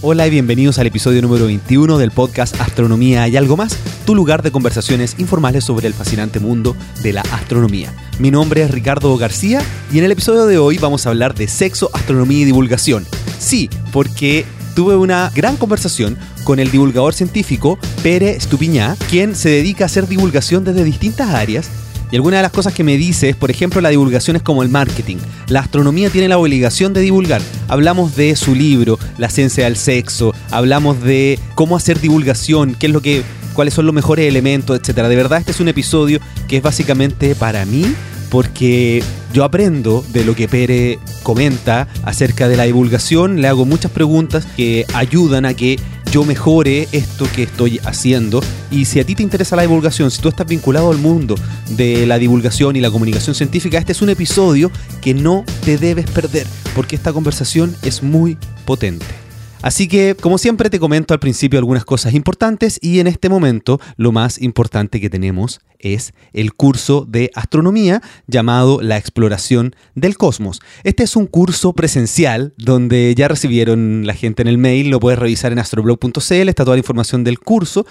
Hola y bienvenidos al episodio número 21 del podcast Astronomía y algo más, tu lugar de conversaciones informales sobre el fascinante mundo de la astronomía. Mi nombre es Ricardo García y en el episodio de hoy vamos a hablar de sexo, astronomía y divulgación. Sí, porque tuve una gran conversación con el divulgador científico Pere Estupiñá, quien se dedica a hacer divulgación desde distintas áreas y alguna de las cosas que me dice es, por ejemplo, la divulgación es como el marketing. La astronomía tiene la obligación de divulgar. Hablamos de su libro, La ciencia del sexo, hablamos de cómo hacer divulgación, qué es lo que cuáles son los mejores elementos, etcétera. De verdad este es un episodio que es básicamente para mí porque yo aprendo de lo que Pere comenta acerca de la divulgación, le hago muchas preguntas que ayudan a que yo mejore esto que estoy haciendo. Y si a ti te interesa la divulgación, si tú estás vinculado al mundo de la divulgación y la comunicación científica, este es un episodio que no te debes perder, porque esta conversación es muy potente. Así que, como siempre, te comento al principio algunas cosas importantes y en este momento lo más importante que tenemos es el curso de astronomía llamado La exploración del cosmos. Este es un curso presencial donde ya recibieron la gente en el mail, lo puedes revisar en astroblog.cl, está toda la información del curso.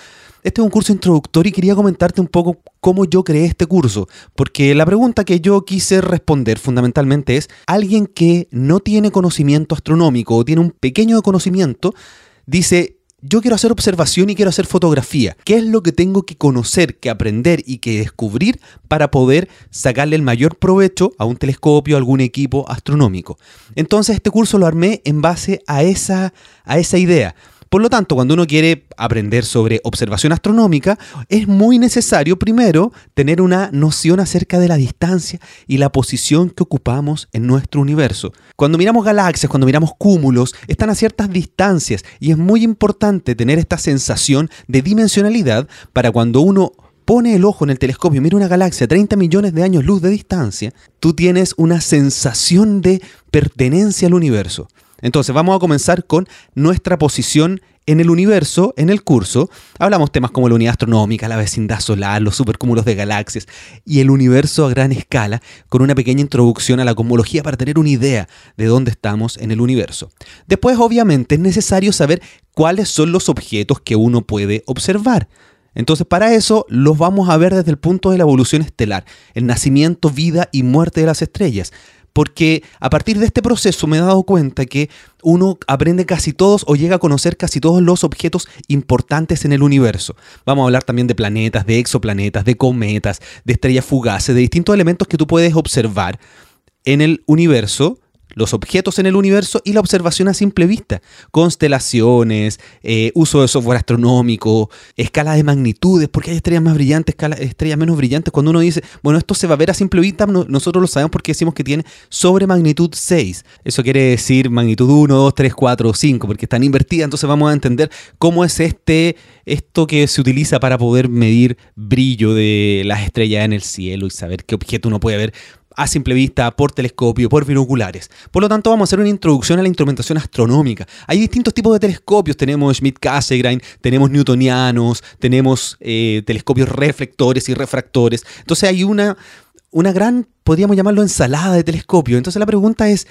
Este es un curso introductorio y quería comentarte un poco cómo yo creé este curso, porque la pregunta que yo quise responder fundamentalmente es, alguien que no tiene conocimiento astronómico o tiene un pequeño conocimiento, dice, yo quiero hacer observación y quiero hacer fotografía. ¿Qué es lo que tengo que conocer, que aprender y que descubrir para poder sacarle el mayor provecho a un telescopio, a algún equipo astronómico? Entonces este curso lo armé en base a esa, a esa idea. Por lo tanto, cuando uno quiere aprender sobre observación astronómica, es muy necesario primero tener una noción acerca de la distancia y la posición que ocupamos en nuestro universo. Cuando miramos galaxias, cuando miramos cúmulos, están a ciertas distancias y es muy importante tener esta sensación de dimensionalidad para cuando uno pone el ojo en el telescopio mira una galaxia a 30 millones de años luz de distancia, tú tienes una sensación de pertenencia al universo. Entonces vamos a comenzar con nuestra posición en el universo, en el curso. Hablamos temas como la unidad astronómica, la vecindad solar, los supercúmulos de galaxias y el universo a gran escala, con una pequeña introducción a la cosmología para tener una idea de dónde estamos en el universo. Después, obviamente, es necesario saber cuáles son los objetos que uno puede observar. Entonces, para eso los vamos a ver desde el punto de la evolución estelar, el nacimiento, vida y muerte de las estrellas porque a partir de este proceso me he dado cuenta que uno aprende casi todos o llega a conocer casi todos los objetos importantes en el universo. Vamos a hablar también de planetas, de exoplanetas, de cometas, de estrellas fugaces, de distintos elementos que tú puedes observar en el universo los objetos en el universo y la observación a simple vista. Constelaciones, eh, uso de software astronómico, escala de magnitudes, porque hay estrellas más brillantes, estrellas menos brillantes. Cuando uno dice, bueno, esto se va a ver a simple vista, nosotros lo sabemos porque decimos que tiene sobre magnitud 6. Eso quiere decir magnitud 1, 2, 3, 4, 5, porque están invertidas. Entonces vamos a entender cómo es este, esto que se utiliza para poder medir brillo de las estrellas en el cielo y saber qué objeto uno puede ver a simple vista, por telescopio, por binoculares. Por lo tanto, vamos a hacer una introducción a la instrumentación astronómica. Hay distintos tipos de telescopios. Tenemos Schmidt-Cassegrain, tenemos newtonianos, tenemos eh, telescopios reflectores y refractores. Entonces hay una, una gran, podríamos llamarlo ensalada de telescopios. Entonces la pregunta es,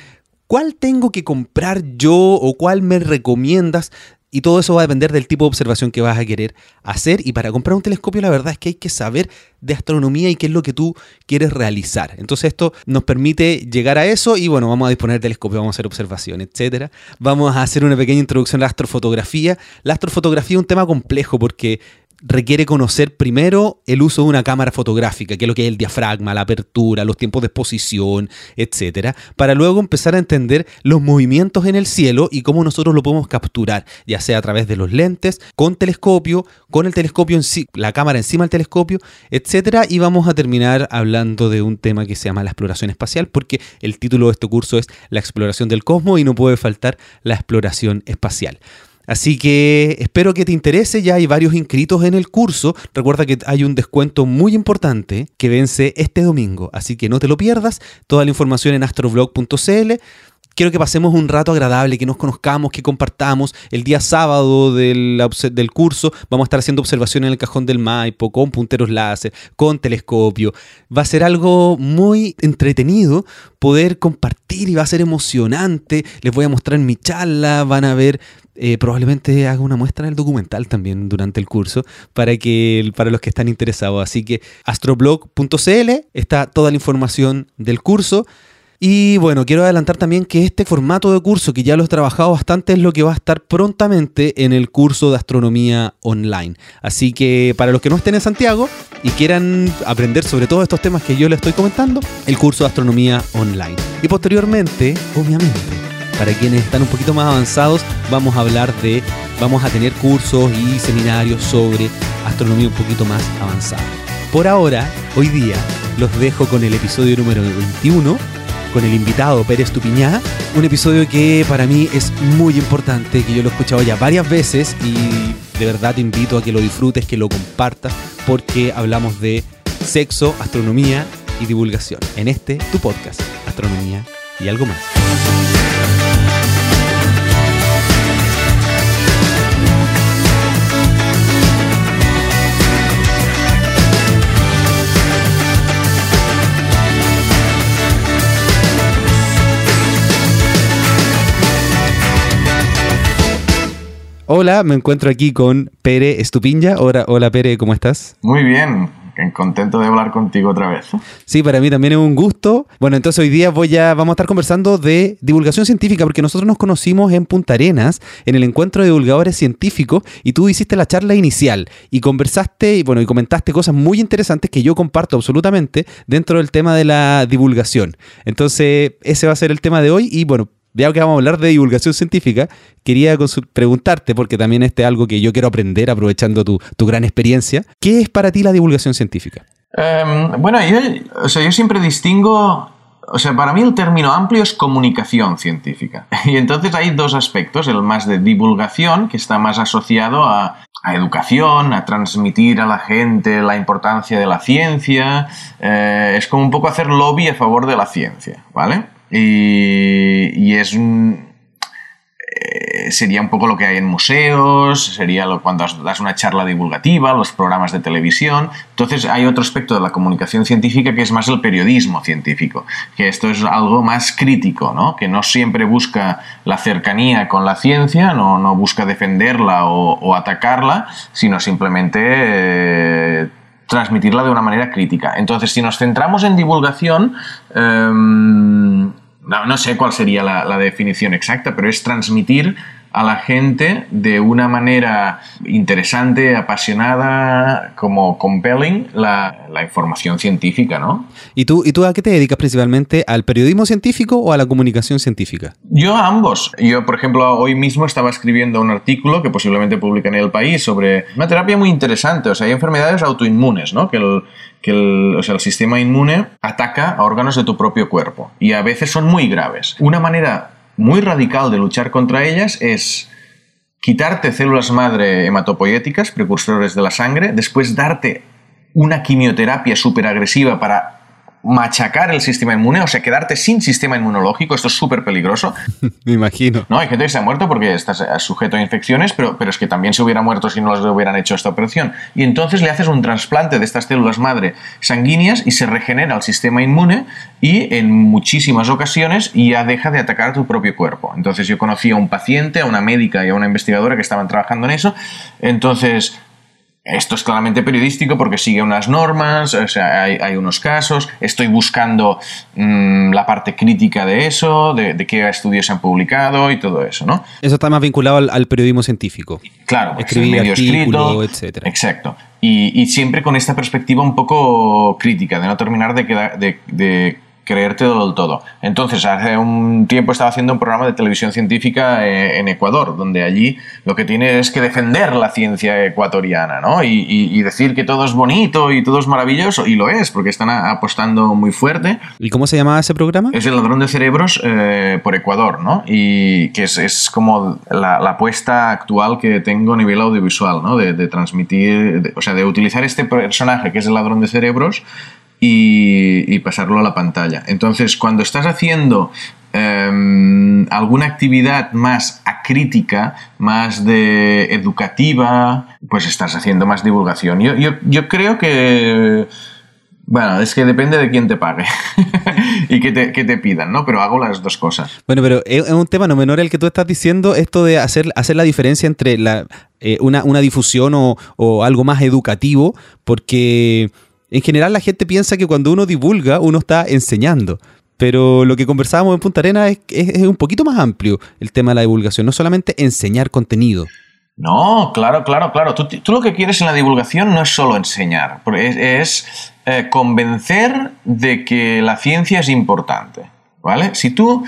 ¿cuál tengo que comprar yo o cuál me recomiendas y todo eso va a depender del tipo de observación que vas a querer hacer. Y para comprar un telescopio, la verdad es que hay que saber de astronomía y qué es lo que tú quieres realizar. Entonces, esto nos permite llegar a eso. Y bueno, vamos a disponer del telescopio, vamos a hacer observación, etcétera. Vamos a hacer una pequeña introducción a la astrofotografía. La astrofotografía es un tema complejo porque requiere conocer primero el uso de una cámara fotográfica, que es lo que es el diafragma, la apertura, los tiempos de exposición, etcétera, para luego empezar a entender los movimientos en el cielo y cómo nosotros lo podemos capturar, ya sea a través de los lentes, con telescopio, con el telescopio en sí, la cámara encima del telescopio, etcétera, y vamos a terminar hablando de un tema que se llama la exploración espacial, porque el título de este curso es La exploración del cosmos y no puede faltar la exploración espacial. Así que espero que te interese, ya hay varios inscritos en el curso. Recuerda que hay un descuento muy importante que vence este domingo, así que no te lo pierdas. Toda la información en astroblog.cl. quiero que pasemos un rato agradable, que nos conozcamos, que compartamos. El día sábado del, del curso vamos a estar haciendo observaciones en el cajón del Maipo, con punteros láser, con telescopio. Va a ser algo muy entretenido poder compartir y va a ser emocionante. Les voy a mostrar mi charla, van a ver eh, probablemente haga una muestra del documental también durante el curso para, que, para los que están interesados. Así que astroblog.cl está toda la información del curso. Y bueno, quiero adelantar también que este formato de curso, que ya lo he trabajado bastante, es lo que va a estar prontamente en el curso de astronomía online. Así que para los que no estén en Santiago y quieran aprender sobre todos estos temas que yo les estoy comentando, el curso de astronomía online. Y posteriormente, obviamente, para quienes están un poquito más avanzados, vamos a hablar de, vamos a tener cursos y seminarios sobre astronomía un poquito más avanzada. Por ahora, hoy día, los dejo con el episodio número 21, con el invitado Pérez Tupiñá, un episodio que para mí es muy importante, que yo lo he escuchado ya varias veces y de verdad te invito a que lo disfrutes, que lo compartas, porque hablamos de sexo, astronomía y divulgación en este, tu podcast, Astronomía y algo más. Hola, me encuentro aquí con Pere Estupiña. Hola, hola Pere, ¿cómo estás? Muy bien, contento de hablar contigo otra vez. Sí, para mí también es un gusto. Bueno, entonces hoy día voy a, vamos a estar conversando de divulgación científica, porque nosotros nos conocimos en Punta Arenas, en el encuentro de divulgadores científicos, y tú hiciste la charla inicial y conversaste y bueno, y comentaste cosas muy interesantes que yo comparto absolutamente dentro del tema de la divulgación. Entonces, ese va a ser el tema de hoy y bueno, ya que vamos a hablar de divulgación científica, quería preguntarte, porque también este es algo que yo quiero aprender aprovechando tu, gran experiencia, ¿qué es para ti la divulgación científica? Em, bueno, yo, yo siempre distingo o sea, para mí el término amplio es comunicación científica. Y entonces hay dos aspectos, el más de divulgación, que está más asociado a, educación, a transmitir a la gente la importancia de la ciencia, eh, es como un poco hacer lobby a favor de la ciencia, ¿vale? Y, es un, eh, sería un poco lo que hay en museos, sería lo, cuando das una charla divulgativa, los programas de televisión. Entonces hay otro aspecto de la comunicación científica que es más el periodismo científico, que esto es algo más crítico, ¿no? que no siempre busca la cercanía con la ciencia, no, no busca defenderla o, atacarla, sino simplemente... Eh, transmitirla de una manera crítica. Entonces, si nos centramos en divulgación, em, no, sé cuál sería la, definición exacta, pero es transmitir a la gente de una manera interesante, apasionada, como compelling la, información científica, ¿no? ¿Y tú, ¿Y tú a qué te dedicas principalmente? ¿Al periodismo científico o a la comunicación científica? Yo a ambos. Yo, por ejemplo, hoy mismo estaba escribiendo un artículo que posiblemente publicaré en El País sobre una terapia muy interesante. O sea, hay enfermedades autoinmunes, ¿no? Que el, que el, o sea, el sistema inmune ataca a órganos de tu propio cuerpo y a veces son muy graves. Una manera muy radical de luchar contra ellas es quitarte células madre hematopoyéticas, precursores de la sangre, después darte una quimioterapia agresiva para machacar el sistema inmune, o sea, quedarte sin sistema inmunológico, esto es súper peligroso. Me imagino. No, hay gente que se ha muerto porque estás sujeto a infecciones, pero, pero es que también se hubiera muerto si no les hubieran hecho esta operación. Y entonces le haces un trasplante de estas células madre sanguíneas y se regenera el sistema inmune y en muchísimas ocasiones ya deja de atacar a tu propio cuerpo. Entonces yo conocí a un paciente, a una médica y a una investigadora que estaban trabajando en eso. Entonces esto es claramente periodístico porque sigue unas normas, o sea, hay, unos casos. Estoy buscando mm, la parte crítica de eso, de, qué estudios se han publicado y todo eso, ¿no? Eso está más vinculado al, periodismo científico. Claro, escribir medio escrito, etc. Exacto. Y, siempre con esta perspectiva un poco crítica, de no terminar de, de, de creértelo del todo. Entonces, hace un tiempo estaba haciendo un programa de televisión científica eh, en Ecuador, donde allí lo que tiene es que defender la ciencia ecuatoriana, ¿no? Y, decir que todo es bonito y todo es maravilloso, y lo es, porque están apostando muy fuerte. ¿Y cómo se llamaba ese programa? Es el ladrón de cerebros eh, por Ecuador, ¿no? Y que es, como la, apuesta actual que tengo a nivel audiovisual, ¿no? De, transmitir, o sea, de utilizar este personaje que es el ladrón de cerebros y, pasarlo a la pantalla. Entonces, cuando estás haciendo em, alguna actividad más acrítica, más de educativa, pues estás haciendo más divulgación. Yo, yo, yo creo que bueno, es que depende de quién te pague y que te, que te, pidan, ¿no? Pero hago las dos cosas. Bueno, pero es un tema no menor el que tú estás diciendo, esto de hacer, hacer la diferencia entre eh, una, una, difusión o, o, algo más educativo, porque en general la gente piensa que cuando uno divulga, uno está enseñando. Pero lo que conversábamos en Punta Arena es, es, es un poquito más amplio el tema de la divulgación, no solamente enseñar contenido. No, claro, claro, claro. Tú, lo que quieres en la divulgación no es solo enseñar, es, es eh, convencer de que la ciencia es importante. ¿Vale? Si tú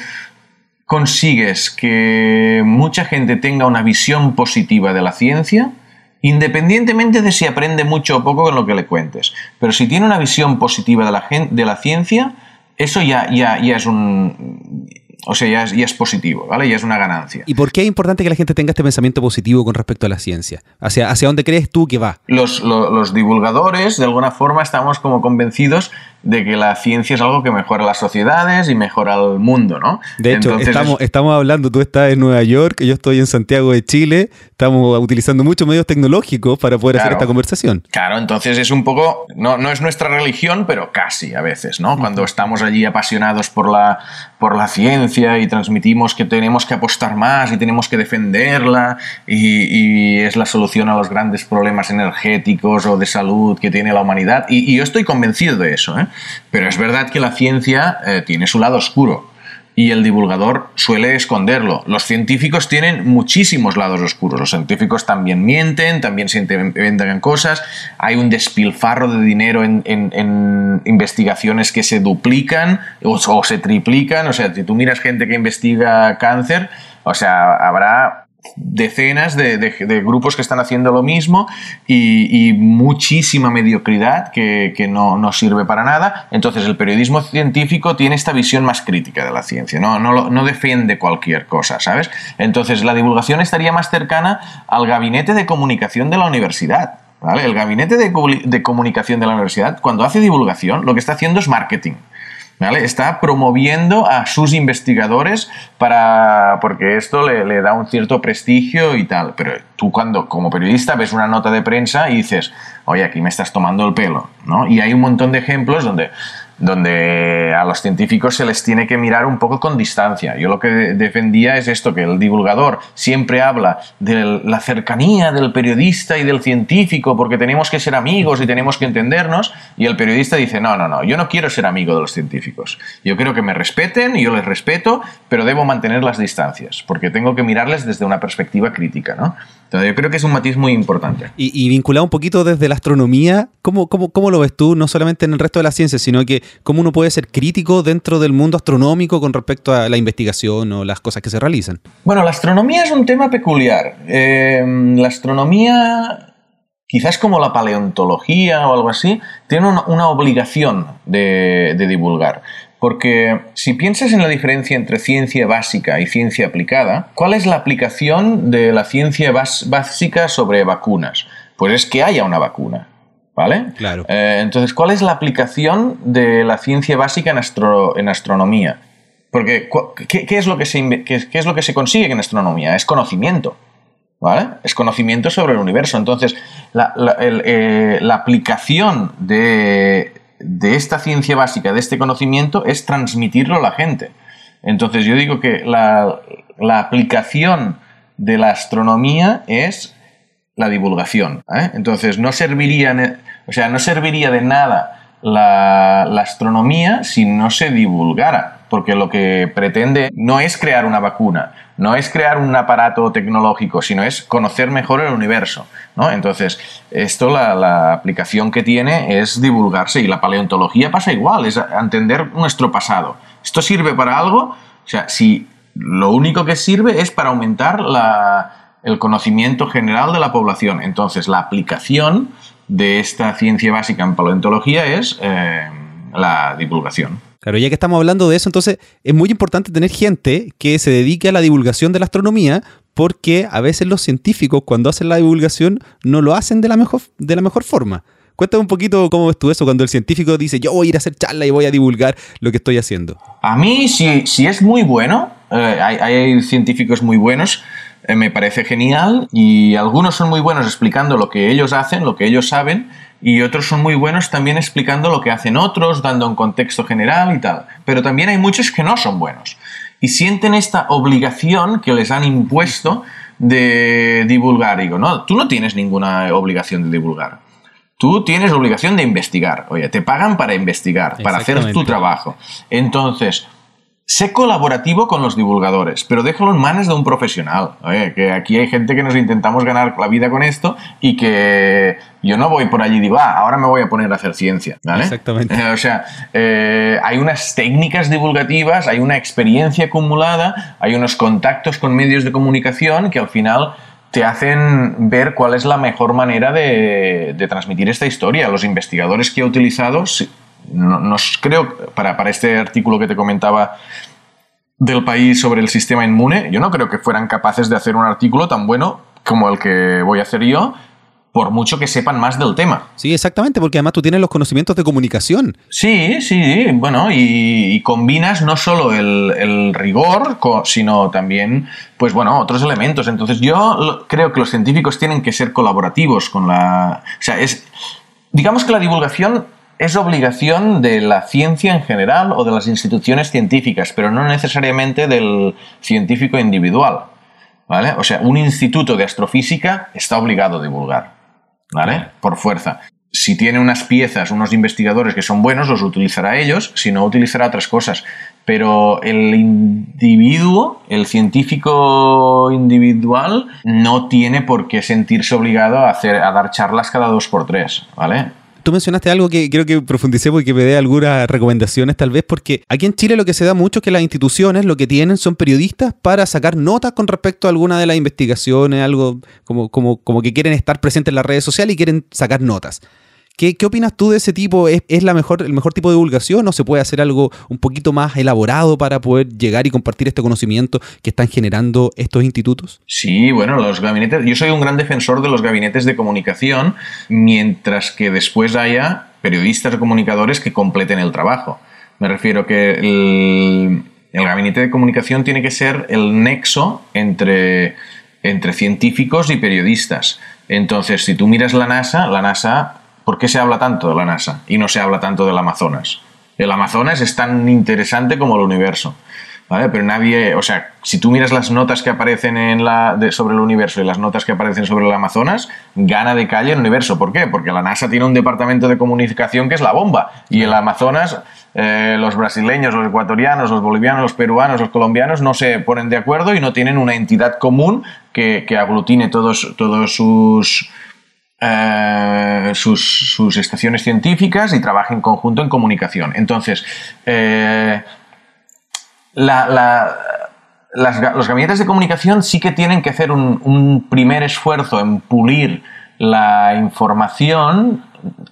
consigues que mucha gente tenga una visión positiva de la ciencia, independientemente de si aprende mucho o poco con lo que le cuentes, pero si tiene una visión positiva de la, de la ciencia, eso ya, ya, ya es un o sea, ya es, ya es, positivo, ¿vale? Ya es una ganancia. ¿Y por qué es importante que la gente tenga este pensamiento positivo con respecto a la ciencia? ¿Hacia, hacia dónde crees tú que va? Los, los, los divulgadores, de alguna forma, estamos como convencidos de que la ciencia es algo que mejora las sociedades y mejora el mundo, ¿no? De hecho, Entonces, estamos, es... estamos hablando, tú estás en Nueva York, yo estoy en Santiago de Chile, estamos utilizando muchos medios tecnológicos para poder claro, hacer esta conversación. Claro, entonces es un poco, no, no es nuestra religión, pero casi a veces, ¿no? Cuando estamos allí apasionados por la, por la ciencia y transmitimos que tenemos que apostar más y tenemos que defenderla y, es la solución a los grandes problemas energéticos o de salud que tiene la humanidad. Y, y yo estoy convencido de eso, ¿eh? Pero es verdad que la ciencia eh, tiene su lado oscuro y el divulgador suele esconderlo. Los científicos tienen muchísimos lados oscuros. Los científicos también mienten, también se inventan cosas. Hay un despilfarro de dinero en, investigaciones que se duplican o, o, se triplican. O sea, si tú miras gente que investiga cáncer, o sea, habrá decenas de, grupos que están haciendo lo mismo y, muchísima mediocridad que, no, sirve para nada. Entonces el periodismo científico tiene esta visión más crítica de la ciencia, no, defiende cualquier cosa, ¿sabes? Entonces la divulgación estaría más cercana al gabinete de comunicación de la universidad. El gabinete de comunicación de la universidad, cuando hace divulgación, lo que está haciendo es marketing. ¿Vale? Está promoviendo a sus investigadores para, porque esto le, da un cierto prestigio y tal. Pero tú cuando como periodista ves una nota de prensa y dices, oye, aquí me estás tomando el pelo, ¿no? Y hay un montón de ejemplos donde donde a los científicos se les tiene que mirar un poco con distancia. Yo lo que defendía es esto, que el divulgador siempre habla de la cercanía del periodista y del científico porque tenemos que ser amigos y tenemos que entendernos y el periodista dice, no, no, no, yo no quiero ser amigo de los científicos. Yo quiero que me respeten yo les respeto, pero debo mantener las distancias porque tengo que mirarles desde una perspectiva crítica, ¿no? Entonces yo creo que es un matiz muy importante. Y, y vinculado un poquito desde la astronomía, ¿cómo, cómo, ¿cómo lo ves tú? No solamente en el resto de la ciencia, sino que cómo uno puede ser crítico dentro del mundo astronómico con respecto a la investigación o las cosas que se realizan. Bueno, la astronomía es un tema peculiar. Eh, la astronomía, quizás como la paleontología o algo así, tiene una, una obligación de, de divulgar. Porque si piensas en la diferencia entre ciencia básica y ciencia aplicada, ¿cuál es la aplicación de la ciencia básica sobre vacunas? Pues es que haya una vacuna. ¿Vale? Claro. Eh, entonces, ¿cuál es la aplicación de la ciencia básica en, astro, en astronomía? Porque, ¿qué, ¿qué, es lo que se, qué, ¿qué es lo que se consigue en astronomía? Es conocimiento. ¿Vale? Es conocimiento sobre el universo. Entonces, la, la, el, eh, la aplicación de, de esta ciencia básica, de este conocimiento, es transmitirlo a la gente. Entonces yo digo que la, la aplicación de la astronomía es la divulgación. ¿eh? Entonces no serviría, o sea, no serviría de nada la, la, astronomía si no se divulgara, porque lo que pretende no es crear una vacuna, no es crear un aparato tecnológico, sino es conocer mejor el universo. ¿no? Entonces, esto, la, aplicación que tiene es divulgarse y la paleontología pasa igual, es entender nuestro pasado. ¿Esto sirve para algo? O sea, si lo único que sirve es para aumentar la, el conocimiento general de la población. Entonces, la aplicación de esta ciencia básica en paleontología es eh, la divulgación. Claro, ya que estamos hablando de eso, entonces es muy importante tener gente que se dedique a la divulgación de la astronomía, porque a veces los científicos cuando hacen la divulgación no lo hacen de la mejor, de la mejor forma. Cuéntame un poquito cómo ves tú eso cuando el científico dice yo voy a ir a hacer charla y voy a divulgar lo que estoy haciendo. A mí, si, es muy bueno, eh, hay, hay, científicos muy buenos, eh, me parece genial y algunos son muy buenos explicando lo que ellos hacen, lo que ellos saben y otros son muy buenos también explicando lo que hacen otros, dando un contexto general y tal. Pero también hay muchos que no son buenos y sienten esta obligación que les han impuesto de divulgar. Digo, no, tú no tienes ninguna obligación de divulgar. Tú tienes obligación de investigar. Oye, te pagan para investigar, para hacer tu trabajo. Entonces, Sé colaborativo con los divulgadores, pero déjalo en manos de un profesional. que aquí hay gente que nos intentamos ganar la vida con esto y que yo no voy por allí y digo, ah, ahora me voy a poner a hacer ciencia. Exactamente. o sea, eh, hay unas técnicas divulgativas, hay una experiencia acumulada, hay unos contactos con medios de comunicación que al final te hacen ver cuál es la mejor manera de, de transmitir esta historia. Los investigadores que he utilizado no, creo, para, para este artículo que te comentaba del país sobre el sistema inmune, yo no creo que fueran capaces de hacer un artículo tan bueno como el que voy a hacer yo, por mucho que sepan más del tema. Sí, exactamente, porque además tú tienes los conocimientos de comunicación. Sí, sí, bueno, y, combinas no solo el, rigor, sino también, pues bueno, otros elementos. Entonces yo creo que los científicos tienen que ser colaborativos con la... O sea, es... Digamos que la divulgación es obligación de la ciencia en general o de las instituciones científicas, pero no necesariamente del científico individual. ¿Vale? O sea, un instituto de astrofísica está obligado a divulgar, ¿vale? Por fuerza. Si tiene unas piezas, unos investigadores que son buenos, los utilizará ellos, si no, utilizará otras cosas. Pero el individuo, el científico individual, no tiene por qué sentirse obligado a, hacer, a dar charlas cada dos por tres, ¿vale? Tú mencionaste algo que creo que profundicemos y que me dé algunas recomendaciones tal vez, porque aquí en Chile lo que se da mucho es que las instituciones lo que tienen son periodistas para sacar notas con respecto a alguna de las investigaciones, algo como, como, como que quieren estar presentes en las redes sociales y quieren sacar notas. ¿Qué, opinas tú de ese tipo? ¿Es, la mejor, el mejor tipo de divulgación o se puede hacer algo un poquito más elaborado para poder llegar y compartir este conocimiento que están generando estos institutos? Sí, bueno, los gabinetes, yo soy un gran defensor de los gabinetes de comunicación, mientras que después haya periodistas o comunicadores que completen el trabajo. Me refiero que el, el gabinete de comunicación tiene que ser el nexo entre, entre científicos y periodistas. Entonces, si tú miras la NASA, la NASA ¿Por qué se habla tanto de la NASA y no se habla tanto del Amazonas? El Amazonas es tan interesante como el universo. ¿Vale? Pero nadie, o sea, si tú miras las notas que aparecen sobre el universo y las notas que aparecen sobre el Amazonas, gana de calle el universo. ¿Por qué? Porque la NASA tiene un departamento de comunicación que es la bomba. Y el Amazonas, eh, los brasileños, los ecuatorianos, los bolivianos, los peruanos, los colombianos no se ponen de acuerdo y no tienen una entidad común que, aglutine todos sus eh, sus, estaciones científicas y trabaja en conjunto en comunicación. Entonces, eh, los gabinetes de comunicación sí que tienen que hacer un, primer esfuerzo en pulir la información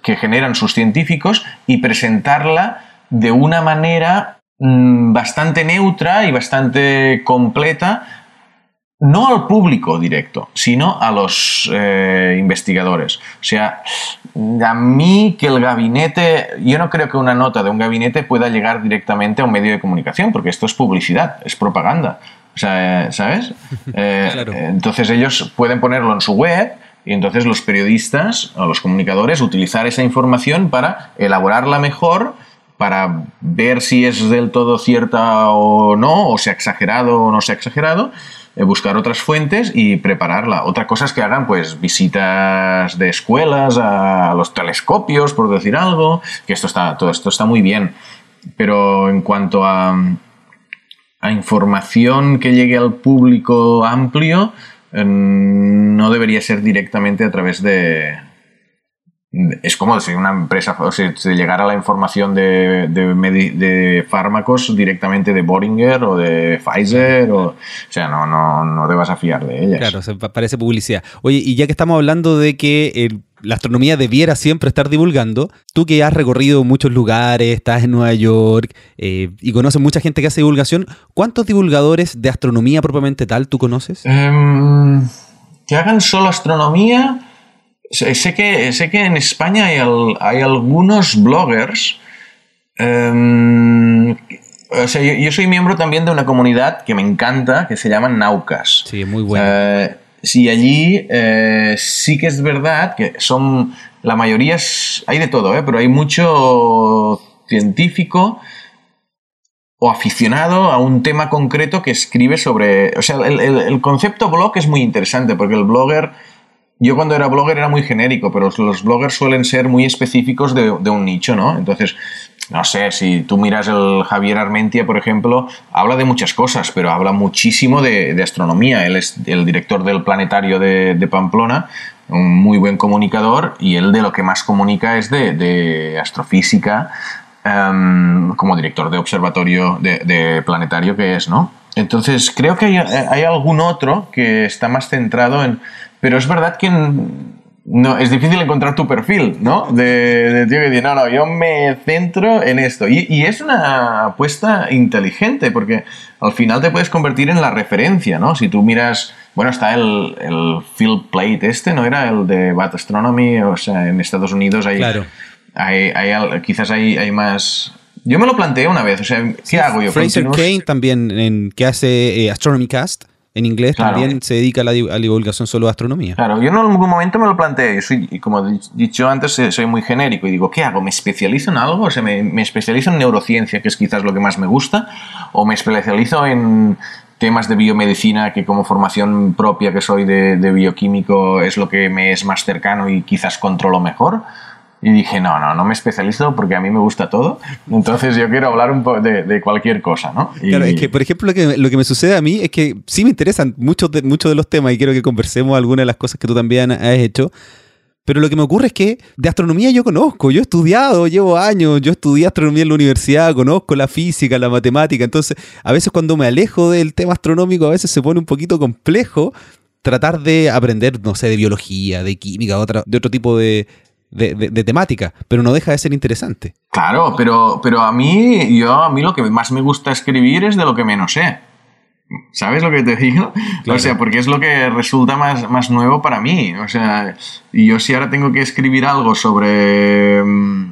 que generan sus científicos y presentarla de una manera mm, bastante neutra y bastante completa no al público directo, sino a los eh, investigadores. O sea, a mí que el gabinete, yo no creo que una nota de un gabinete pueda llegar directamente a un medio de comunicación, porque esto es publicidad, es propaganda. O sea, ¿sabes? Eh, entonces ellos pueden ponerlo en su web y entonces los periodistas o los comunicadores utilizar esa información para elaborarla mejor para ver si es del todo cierta o no, o se ha exagerado o no se ha exagerado, eh, buscar otras fuentes y prepararla. Otra cosa es que hagan pues visitas de escuelas a los telescopios, por decir algo, que esto está, todo esto está muy bien. Pero en cuanto a, a información que llegue al público amplio, eh, no debería ser directamente a través de, es como si una empresa, o sea, si llegara la información de, de, fármacos directamente de Boringer o de Pfizer, o, o sea, no, no, no debas a fiar de ellas. Claro, se parece publicidad. Oye, y ya que estamos hablando de que la astronomía debiera siempre estar divulgando, tú que has recorrido muchos lugares, estás en Nueva York eh, y conoces mucha gente que hace divulgación, ¿cuántos divulgadores de astronomía propiamente tal tú conoces? Em, que hagan solo astronomía sé, que, sé que en España hay, hay algunos bloggers. Em, o sea, yo, soy miembro también de una comunidad que me encanta, que se llama Naucas. Sí, muy bueno. Eh, sí, allí eh, sí que es verdad que son, la mayoría hay de todo, ¿eh? pero hay mucho científico o aficionado a un tema concreto que escribe sobre... O sea, el, concepto blog es muy interesante porque el blogger... Yo cuando era blogger era muy genérico, pero los bloggers suelen ser muy específicos de, un nicho, ¿no? Entonces, no sé, si tú miras el Javier Armentia, por ejemplo, habla de muchas cosas, pero habla muchísimo de, astronomía. Él es el director del planetario de, Pamplona, un muy buen comunicador, y él de lo que más comunica es de, astrofísica, em, como director de observatorio de, planetario que es, ¿no? Entonces, creo que hay, hay, algún otro que está más centrado en... Pero es verdad que no, es difícil encontrar tu perfil, ¿no? De, tío que dice, no, no, yo me centro en esto. Y, es una apuesta inteligente, porque al final te puedes convertir en la referencia, ¿no? Si tú miras, bueno, está el, el Field Plate este, ¿no? Era el de Bat Astronomy, o sea, en Estados Unidos hay... Claro. hay, quizás hay, hay más... Yo me lo planteé una vez, o sea, ¿qué hago yo? Fraser Kane también, en, que hace eh, Astronomy Cast, en inglés también se dedica a la, divulgación solo de astronomía. Claro, yo en algún momento me lo planteé, soy, y como he dicho antes, soy muy genérico y digo, ¿qué hago? ¿Me especializo en algo? O sea, me, me especializo en neurociencia, que es quizás lo que más me gusta, o me especializo en temas de biomedicina que como formación propia que soy de, de bioquímico es lo que me es más cercano y quizás controlo mejor y dije, no, no, no me especializo porque a mí me gusta todo. Entonces yo quiero hablar un poco de, cualquier cosa, ¿no? Claro, es que, por ejemplo, lo que, lo que, me sucede a mí es que sí me interesan muchos de, muchos de los temas y quiero que conversemos algunas de las cosas que tú también has hecho. Pero lo que me ocurre es que de astronomía yo conozco, yo he estudiado, llevo años, yo estudié astronomía en la universidad, conozco la física, la matemática, entonces a veces cuando me alejo del tema astronómico a veces se pone un poquito complejo tratar de aprender, no sé, de biología, de química, otra, de otro tipo de, de, temática, pero no deja de ser interesante. Claro, pero, pero a mí, yo, a mí lo que más me gusta escribir es de lo que menos sé. ¿Sabes lo que te digo? O sea, porque es lo que resulta más, más nuevo para mí. O sea, yo si ahora tengo que escribir algo sobre mm,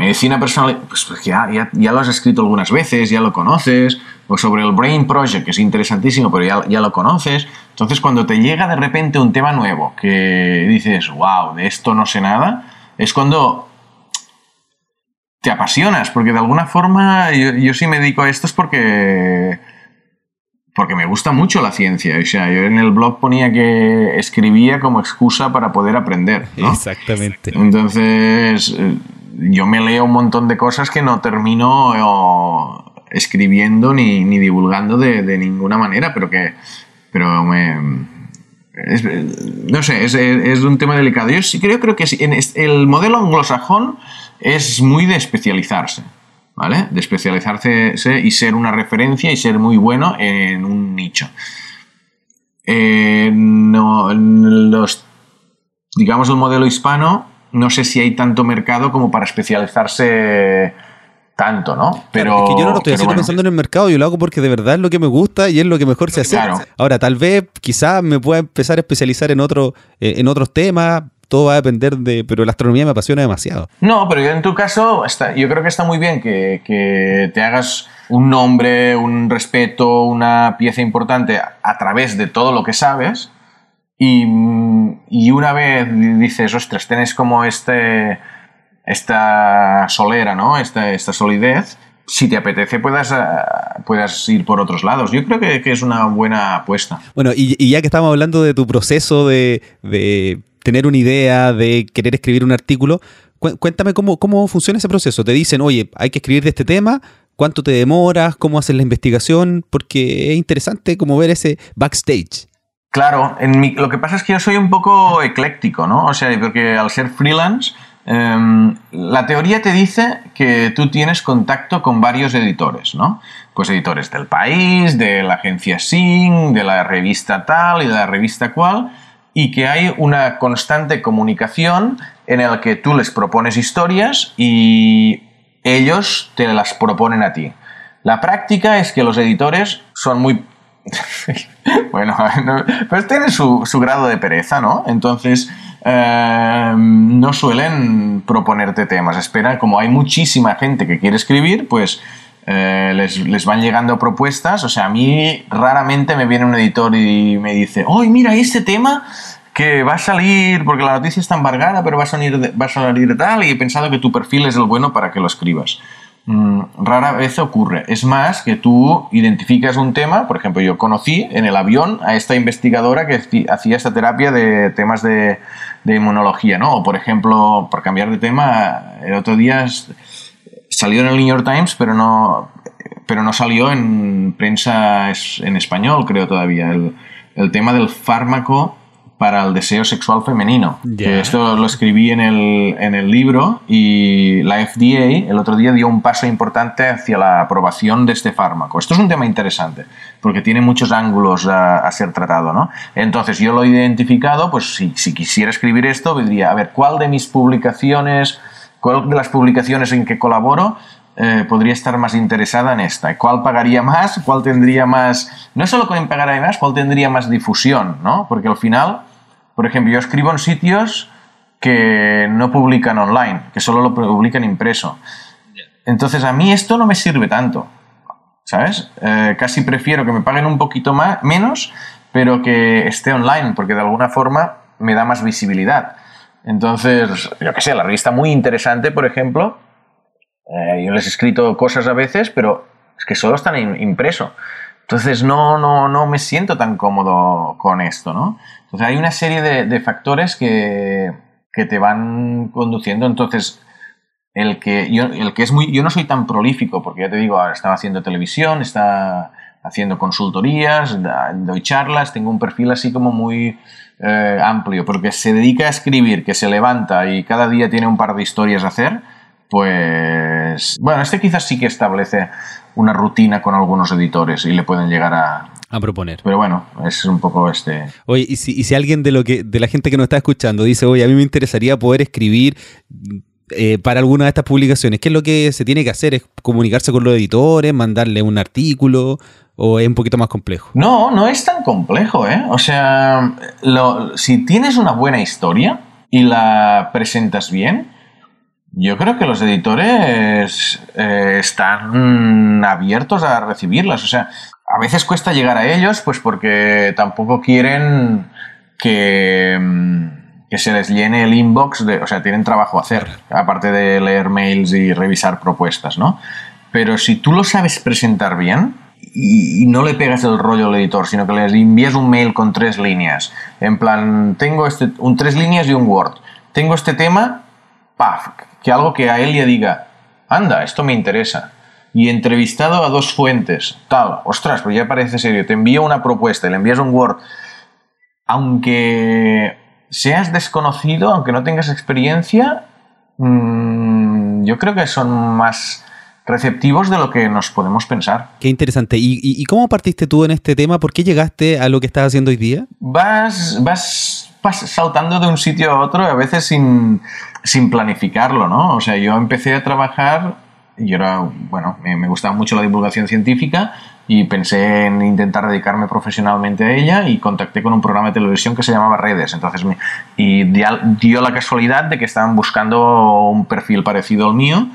medicina personal, pues, pues ya, ya, lo has escrito algunas veces, ya lo conoces, o sobre el Brain Project, que es interesantísimo, pero ya, ya lo conoces. Entonces, cuando te llega de repente un tema nuevo que dices, wow, de esto no sé nada, es cuando te apasionas, porque de alguna forma yo, sí me dedico a esto es porque, porque me gusta mucho la ciencia. O sea, yo en el blog ponía que escribía como excusa para poder aprender. Exactamente. Entonces, eh, yo me leo un montón de cosas que no termino escribiendo ni, divulgando de, ninguna manera, pero que pero me, no sé, es, un tema delicado. Yo sí creo, creo que en el modelo anglosajón es muy de especializarse, ¿vale? De especializarse y ser una referencia y ser muy bueno en un nicho. no, los, digamos, el modelo hispano, no sé si hay tanto mercado como para especializarse tanto, ¿no? Pero que yo no lo estoy haciendo pensando en el mercado, yo lo hago porque de verdad es lo que me gusta y es lo que mejor se hace. Ahora, tal vez quizás me pueda empezar a especializar en otro, eh, en otros temas, todo va a depender de, pero la astronomía me apasiona demasiado. No, pero en tu caso, está, yo creo que está muy bien que, que te hagas un nombre, un respeto, una pieza importante a, través de todo lo que sabes. Y, y, una vez dices, ostras, tenés como este, esta solera, ¿no? Esta, esta solidez, si te apetece puedas, eh, puedas ir por otros lados. Yo creo que, es una buena apuesta. Bueno, y, ya que estamos hablando de tu proceso de, tener una idea, de querer escribir un artículo, cuéntame cómo, cómo funciona ese proceso. Te dicen, oye, hay que escribir de este tema, cuánto te demoras, cómo haces la investigación, porque es interesante como ver ese backstage. Claro, lo que pasa es que yo soy un poco ecléctico, ¿no? O sea, porque al ser freelance Em, la teoría te dice que tú tienes contacto con varios editores, ¿no? Pues editores del país, de la agencia SING, de la revista tal y de la revista cual, y que hay una constante comunicación en la que tú les propones historias y ellos te las proponen a ti. La práctica es que los editores son muy bueno, pues tiene su, grado de pereza, ¿no? Entonces, eh, no suelen proponerte temas. Espera, como hay muchísima gente que quiere escribir, pues eh, les, les, van llegando propuestas. O sea, a mí raramente me viene un editor y me dice, ¡Oye, mira, este tema que va a salir, porque la noticia está embargada, pero va a salir, va a salir tal, y he pensado que tu perfil es el bueno para que lo escribas. Mm, rara vez ocurre. Es más que tú identificas un tema, por ejemplo, yo conocí en el avión a esta investigadora que hacía esta terapia de temas de, de inmunología, ¿no? O por ejemplo, por cambiar de tema, el otro día salió en el New York Times, pero no, pero no salió en prensa en español, creo todavía, el, el tema del fármaco para el deseo sexual femenino. esto lo escribí en el, en el, libro y la FDA el otro día dio un paso importante hacia la aprobación de este fármaco. Esto es un tema interesante porque tiene muchos ángulos a, ser tratado. ¿no? Entonces yo lo he identificado, pues si, si quisiera escribir esto, diría, a ver, ¿cuál de mis publicaciones, cuál de las publicaciones en que colaboro eh, podría estar más interesada en esta. ¿Cuál pagaría más? ¿Cuál tendría más... No solo cuál pagaría más, cuál tendría más difusión, ¿no? Porque al final por ejemplo, yo escribo en sitios que no publican online, que solo lo publican impreso. Entonces, a mí esto no me sirve tanto, ¿sabes? Eh, casi prefiero que me paguen un poquito más, menos, pero que esté online, porque de alguna forma me da más visibilidad. Entonces, yo qué sé, la revista muy interesante, por ejemplo, eh, yo les he escrito cosas a veces, pero es que solo están impreso. Entonces no, no, no me siento tan cómodo con esto, ¿no? Entonces hay una serie de, factores que, te van conduciendo. Entonces, el que, yo, el que es muy. Yo no soy tan prolífico, porque ya te digo, estaba haciendo televisión, está haciendo consultorías, doy charlas, tengo un perfil así como muy eh, amplio, porque se dedica a escribir, que se levanta y cada día tiene un par de historias a hacer, pues. Bueno, este quizás sí que establece una rutina con algunos editores y le pueden llegar a, a proponer. Pero bueno, es un poco este. Oye, y si, y si, alguien de lo que, de la gente que nos está escuchando dice, oye, a mí me interesaría poder escribir eh, para alguna de estas publicaciones, ¿qué es lo que se tiene que hacer? ¿Es comunicarse con los editores, mandarle un artículo? ¿O es un poquito más complejo? No, no es tan complejo, ¿eh? O sea, si tienes una buena historia y la presentas bien, yo creo que los editores eh, están abiertos a recibirlas. O sea, a veces cuesta llegar a ellos, pues porque tampoco quieren que, mm, que se les llene el inbox, de, o sea, tienen trabajo a hacer, aparte de leer mails y revisar propuestas, ¿no? Pero si tú lo sabes presentar bien y, no le pegas el rollo al editor, sino que les envías un mail con tres líneas, en plan, tengo este, un tres líneas y un Word, tengo este tema, paf, que algo que a él le diga, anda, esto me interesa. Y entrevistado a dos fuentes, tal, ostras, pues ya parece serio, te envío una propuesta y le envías un Word, aunque seas desconocido, aunque no tengas experiencia, mm, yo creo que son más receptivos de lo que nos podemos pensar. Qué interesante. ¿Y, cómo partiste tú en este tema? ¿Por qué llegaste a lo que estás haciendo hoy día? Vas, vas saltando de un sitio a otro, a veces sin, sin planificarlo, ¿no? O sea, yo empecé a trabajar, y era, bueno, me, gustaba mucho la divulgación científica y pensé en intentar dedicarme profesionalmente a ella y contacté con un programa de televisión que se llamaba Redes. Entonces, me, y dio la casualidad de que estaban buscando un perfil parecido al mío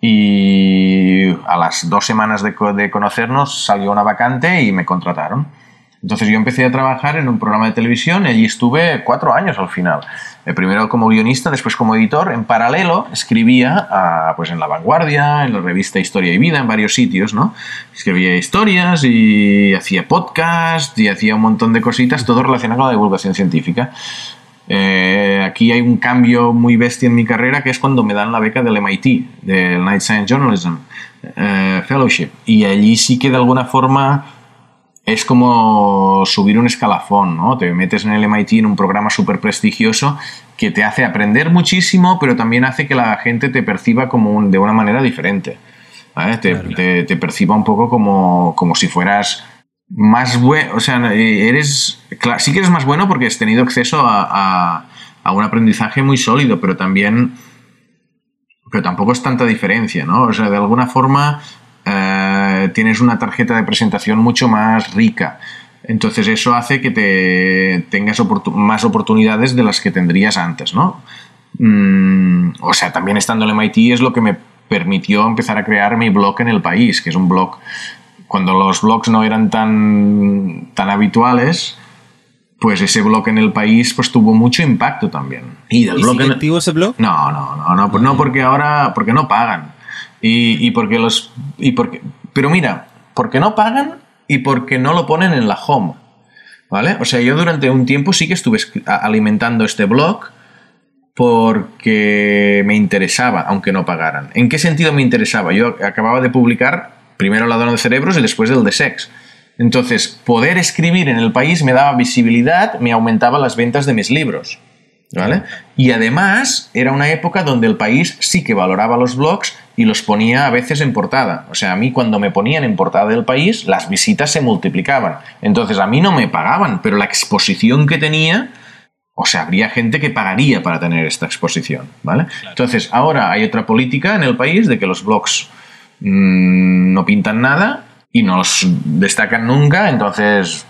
y a las dos semanas de, de conocernos salió una vacante y me contrataron. Entonces yo empecé a trabajar en un programa de televisión y allí estuve cuatro años al final. El primero como guionista, después como editor. En paralelo escribía ah, pues en La Vanguardia, en la revista Historia y Vida, en varios sitios, ¿no? Escribía historias y hacía podcast y hacía un montón de cositas, todo relacionado con la divulgación científica. Eh, aquí hay un cambio muy bestia en mi carrera que es cuando me dan la beca del MIT, del Night Science Journalism eh, Fellowship. Y allí sí que de alguna forma es como subir un escalafón, ¿no? Te metes en el MIT en un programa súper prestigioso que te hace aprender muchísimo, pero también hace que la gente te perciba como de una manera diferente. Te, perciba un poco como, como si fueras más bueno, o sea, eres, sí que eres más bueno porque has tenido acceso a, a, un aprendizaje muy sólido, pero también, pero tampoco es tanta diferencia, ¿no? O sea, de alguna forma eh, tienes una tarjeta de presentación mucho más rica. Entonces eso hace que te tengas más oportunidades de las que tendrías antes, ¿no? Mm, o sea, también estando en el MIT es lo que me permitió empezar a crear mi blog en el país, que es un blog, cuando los blogs no eran tan, tan habituales, pues ese blog en el país pues tuvo mucho impacto también. ¿Y del blog activo ese blog? No, no, no, no, no porque ahora, porque no pagan. Y, porque los, y porque, pero mira, porque no pagan y porque no lo ponen en la home. ¿Vale? O sea, yo durante un tiempo sí que estuve alimentando este blog porque me interesaba, aunque no pagaran. ¿En qué sentido me interesaba? Yo acababa de publicar primero la dona de cerebros y después el de sex. Entonces, poder escribir en el país me daba visibilidad, me aumentaba las ventas de mis libros. ¿Vale? Y además era una época donde el país sí que valoraba los blogs y los ponía a veces en portada. O sea, a mí cuando me ponían en portada del país, las visitas se multiplicaban. Entonces a mí no me pagaban, pero la exposición que tenía, o sea, habría gente que pagaría para tener esta exposición, ¿vale? Entonces ahora hay otra política en el país de que los blogs mmm, no pintan nada y no los destacan nunca, entonces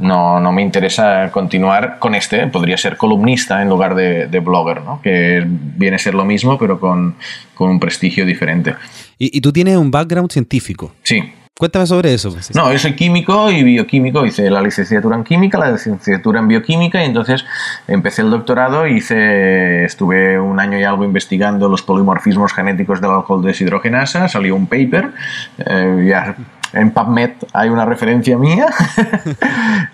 no, no me interesa continuar con este. Podría ser columnista en lugar de, blogger, ¿no? que viene a ser lo mismo, pero con, un prestigio diferente. ¿Y, tú tienes un background científico? Sí. Cuéntame sobre eso. Pues, no, yo soy químico y bioquímico. Hice la licenciatura en química, la licenciatura en bioquímica y entonces empecé el doctorado y hice, estuve un año y algo investigando los polimorfismos genéticos del alcohol deshidrogenasa. Salió un paper. Eh, ya en PubMed hay una referencia mía,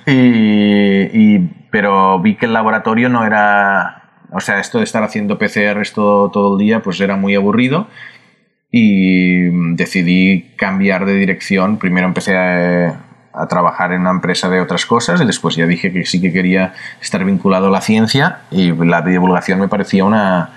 y, pero vi que el laboratorio no era, o sea, esto de estar haciendo PCR todo, todo el día, pues era muy aburrido y decidí cambiar de dirección. Primero empecé a, trabajar en una empresa de otras cosas y después ya dije que sí que quería estar vinculado a la ciencia y la divulgación me parecía una,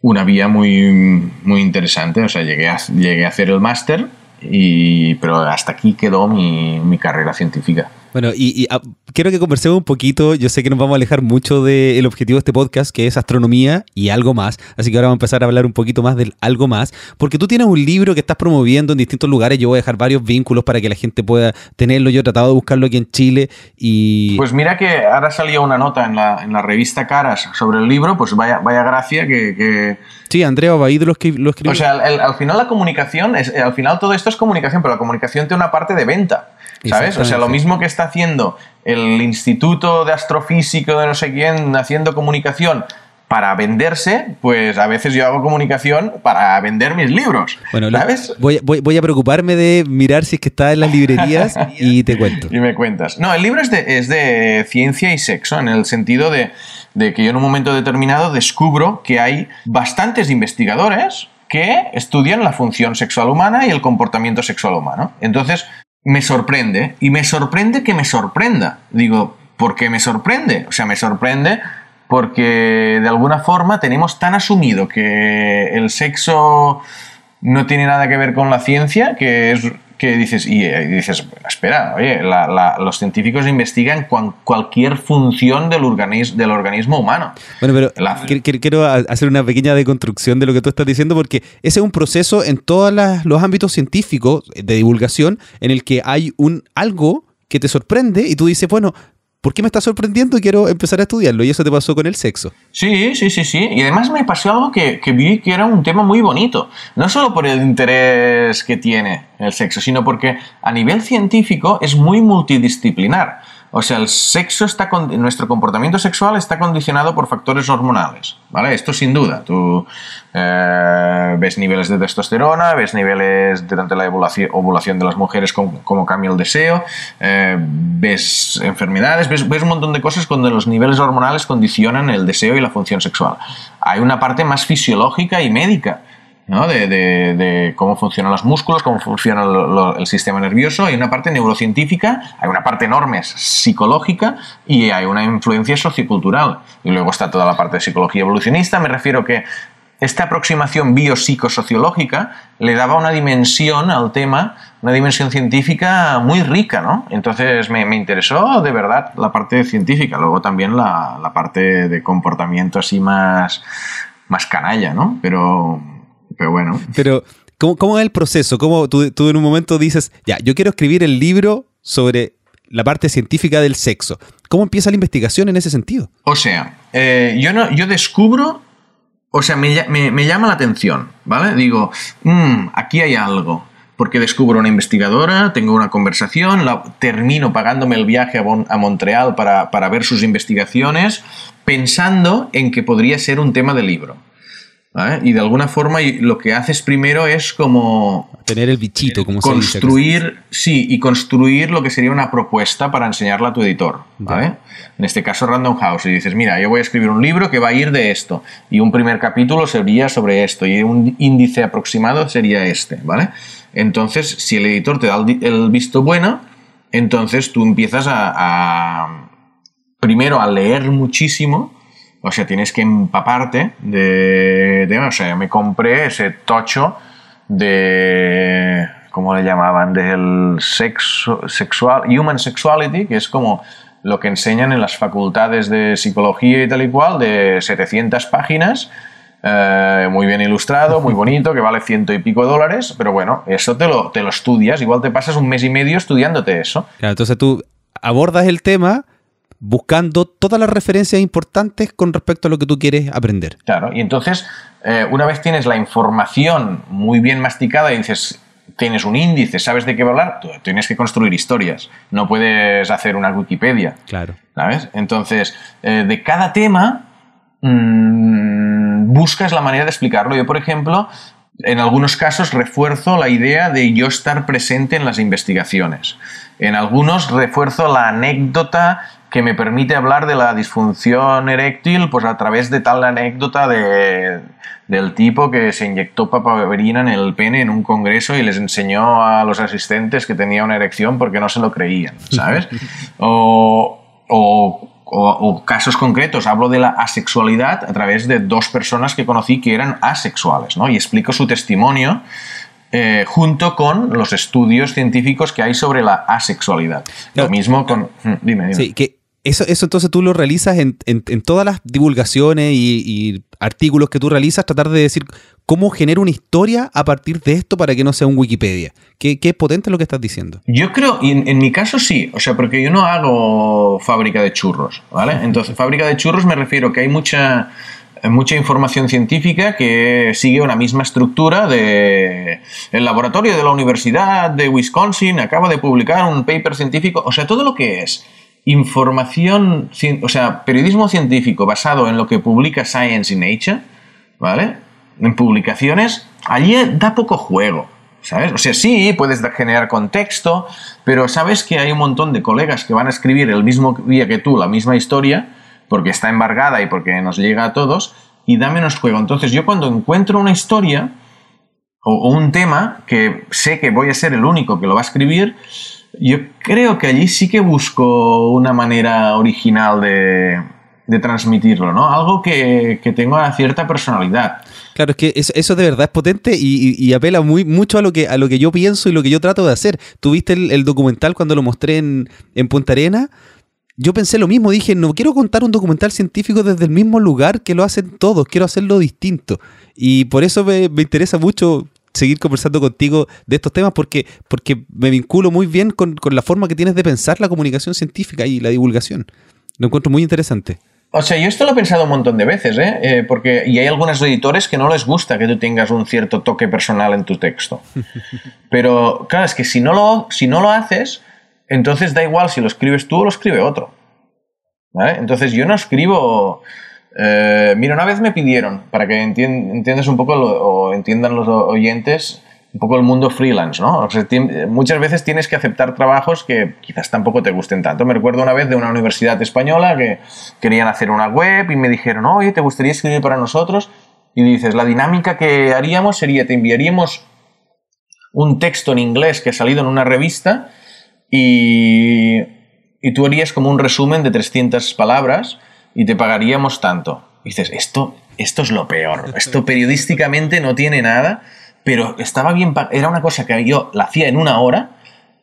una vía muy, muy interesante. O sea, llegué a, llegué a hacer el máster y, pero hasta aquí quedó mi, mi carrera científica. Bueno, y, ah, quiero que conversemos un poquito. Yo sé que nos vamos a alejar mucho del objetivo de este podcast, que es astronomía y algo más. Así que ahora vamos a empezar a hablar un poquito más del algo más. Porque tú tienes un libro que estás promoviendo en distintos lugares. Yo voy a dejar varios vínculos para que la gente pueda tenerlo. Yo he tratado de buscarlo aquí en Chile. y... Pues mira que ahora salió una nota en la, en la revista Caras sobre el libro. Pues vaya, vaya gracia que... Sí, Andrea Obaid lo, lo escribió. O sea, al final la comunicación, es, al final todo esto es comunicación, pero la comunicación tiene una parte de venta. ¿Sabes? O sea, lo mismo que está haciendo el Instituto de Astrofísico de no sé quién haciendo comunicación para venderse, pues a veces yo hago comunicación para vender mis libros. Bueno, ¿sabes? Voy, voy, a preocuparme de mirar si es que está en las librerías y te cuento. Y me cuentas. No, el libro es de, es de ciencia y sexo, en el sentido de, de que yo en un momento determinado descubro que hay bastantes investigadores que estudian la función sexual humana y el comportamiento sexual humano. Entonces, me sorprende y me sorprende que me sorprenda. Digo, ¿por qué me sorprende? O sea, me sorprende porque de alguna forma tenemos tan asumido que el sexo no tiene nada que ver con la ciencia que es que dices, y, eh, dices, espera, oye, los científicos investigan cualquier función del, del organismo humano. Bueno, pero quiero hacer una pequeña deconstrucción de lo que tú estás diciendo, porque ese es un proceso en todos los ámbitos científicos de divulgación en el que hay un algo que te sorprende y tú dices, bueno, ¿por qué me está sorprendiendo y quiero empezar a estudiarlo? Y eso te pasó con el sexo. Sí, sí, sí, sí. Y además me pasó algo que, que, vi que era un tema muy bonito. No solo por el interés que tiene el sexo, sino porque a nivel científico es muy multidisciplinar. O sea, el sexo está nuestro comportamiento sexual está condicionado por factores hormonales, ¿vale? Esto sin duda. Tú eh, ves niveles de testosterona, ves niveles durante la ovulación de las mujeres, cómo, cambia el deseo, eh, ves enfermedades, ves, ves un montón de cosas donde los niveles hormonales condicionan el deseo y la función sexual. Hay una parte más fisiológica y médica de, cómo funcionan los músculos, cómo funciona el sistema nervioso. Hay una parte neurocientífica, hay una parte enorme psicológica y hay una influencia sociocultural. Y luego está toda la parte de psicología evolucionista. Me refiero que esta aproximación biopsicosociológica le daba una dimensión al tema, una dimensión científica muy rica, ¿no? Entonces me, interesó de verdad la parte científica, luego también la, la, parte de comportamiento así más, más canalla, ¿no? Pero, pero bueno. Pero ¿Cómo, es el proceso? ¿Cómo tú, tú en un momento dices, ya, yo quiero escribir el libro sobre la parte científica del sexo. ¿Cómo empieza la investigación en ese sentido? O sea, eh, yo, no, yo descubro, o sea, me, llama la atención, ¿vale? Digo, mm, aquí hay algo. Porque descubro una investigadora, tengo una conversación, la, termino pagándome el viaje a, Montreal para, para ver sus investigaciones, pensando en que podría ser un tema de libro. Y de alguna forma lo que haces primero es como... Tener el bichito, como Construir, se dice. sí, y construir lo que sería una propuesta para enseñarla a tu editor. ¿vale? En este caso Random House. Y dices, mira, yo voy a escribir un libro que va a ir de esto. Y un primer capítulo sería sobre esto. Y un índice aproximado sería este. ¿vale? Entonces, si el editor te da el, visto bueno, entonces tú empiezas a, a primero a leer muchísimo o sea, tienes que empaparte de, de o sea, me compré ese tocho de, ¿cómo le llamaban? Del sexo, sexual, human sexuality, que es como lo que enseñan en las facultades de psicología y tal y cual, de 700 páginas, eh, muy bien ilustrado, muy bonito, que vale ciento y pico dólares, pero bueno, eso te lo, te lo estudias, igual te pasas un mes y medio estudiándote eso. Claro, entonces tú abordas el tema buscando todas las referencias importantes con respecto a lo que tú quieres aprender. Claro, y entonces, eh, una vez tienes la información muy bien masticada y dices, tienes un índice, sabes de qué hablar, tú tienes que construir historias. No puedes hacer una Wikipedia. Claro. ¿Sabes? Entonces, eh, de cada tema, mm, buscas la manera de explicarlo. Yo, por ejemplo, en algunos casos refuerzo la idea de yo estar presente en las investigaciones. En algunos refuerzo la anécdota que me permite hablar de la disfunción eréctil pues a través de tal anécdota de, del tipo que se inyectó papaverina en el pene en un congreso y les enseñó a los asistentes que tenía una erección porque no se lo creían, ¿sabes? o, o, o, casos concretos, hablo de la asexualidad a través de dos personas que conocí que eran asexuales, ¿no? Y explico su testimonio. Eh, junto con los estudios científicos que hay sobre la asexualidad. Lo mismo con... Mm, dime, dime. Sí, que eso, eso entonces tú lo realizas en, todas las divulgaciones y, artículos que tú realizas, tratar de decir cómo genera una historia a partir de esto para que no sea un Wikipedia. Qué, qué potente lo que estás diciendo. Yo creo, y en, mi caso sí, o sea, porque yo no hago fábrica de churros, ¿vale? Entonces, fábrica de churros me refiero que hay mucha mucha información científica que sigue una misma estructura de el laboratorio de la Universidad de Wisconsin acaba de publicar un paper científico, o sea, todo lo que es información, o sea, periodismo científico basado en lo que publica Science y Nature, ¿vale? En publicaciones, allí da poco juego, ¿sabes? O sea, sí, puedes generar contexto, pero sabes que hay un montón de colegas que van a escribir el mismo día que tú la misma historia, porque está embargada y porque nos llega a todos, y da menos juego. Entonces, yo cuando encuentro una historia o un tema que sé que voy a ser el único que lo va a escribir, yo creo que allí sí que busco una manera original de, transmitirlo, ¿no? Algo que, que, tenga cierta personalidad. Claro, es que eso, de verdad es potente y, apela muy, mucho a lo, que, a lo que yo pienso y lo que yo trato de hacer. Tuviste el, documental cuando lo mostré en, Punta Arena. Yo pensé lo mismo, dije, no quiero contar un documental científico desde el mismo lugar que lo hacen todos, quiero hacerlo distinto. Y por eso me interesa mucho seguir conversando contigo de estos temas porque, porque me vinculo muy bien con, la forma que tienes de pensar la comunicación científica y la divulgación. Lo encuentro muy interesante. O sea, yo esto lo he pensado un montón de veces, ¿eh? ¿eh? porque y hay algunos editores que no les gusta que tú tengas un cierto toque personal en tu texto. Pero claro, es que si no lo, si no lo haces, entonces da igual si lo escribes tú o lo escribe otro. ¿Vale? Entonces yo no escribo eh, mira, una vez me pidieron, para que entiendas un poco o entiendan los oyentes, un poco el mundo freelance, ¿no? muchas veces tienes que aceptar trabajos que quizás tampoco te gusten tanto. Me recuerdo una vez de una universidad española que querían hacer una web y me dijeron, oye, ¿te gustaría escribir para nosotros? Y dices, la dinámica que haríamos sería, te enviaríamos un texto en inglés que ha salido en una revista y, y tú harías como un resumen de 300 palabras y te pagaríamos tanto. dices, esto, esto es lo peor. Esto periodísticamente no tiene nada, pero estaba bien, era una cosa que yo la hacía en una hora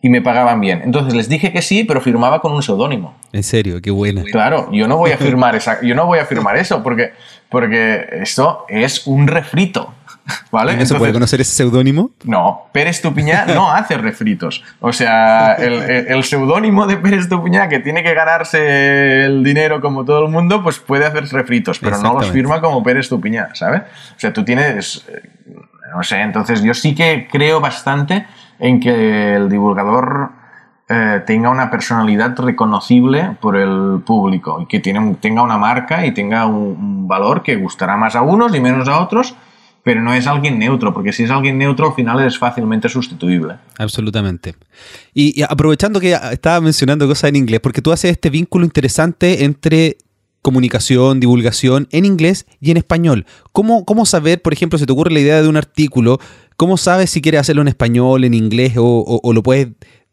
y me pagaban bien. Entonces les dije que sí, pero firmaba con un seudónimo. En serio, qué buena. Claro, yo no voy a firmar esa, yo no voy a firmar eso porque porque esto es un refrito. ¿Vale? ¿No se puede conocer ese seudónimo? No, Pérez Tupiñá no hace refritos. O sea, el, seudónimo de Pérez Tupiñá, que tiene que ganarse el dinero como todo el mundo, pues puede hacer refritos, pero no los firma como Pérez Tupiñá, ¿sabes? O sea, tú tienes. Eh, no sé, entonces yo sí que creo bastante en que el divulgador eh, tenga una personalidad reconocible por el público y que tiene, tenga una marca y tenga un, valor que gustará más a unos y menos a otros, pero no es alguien neutro, porque si es alguien neutro al final es fácilmente sustituible. Absolutamente. Y, aprovechando que estaba mencionando cosas en inglés, porque tú haces este vínculo interesante entre comunicación, divulgación en inglés y en español. ¿Cómo, ¿Cómo saber, por ejemplo, si te ocurre la idea de un artículo, cómo sabes si quieres hacerlo en español, en inglés o, o lo puedes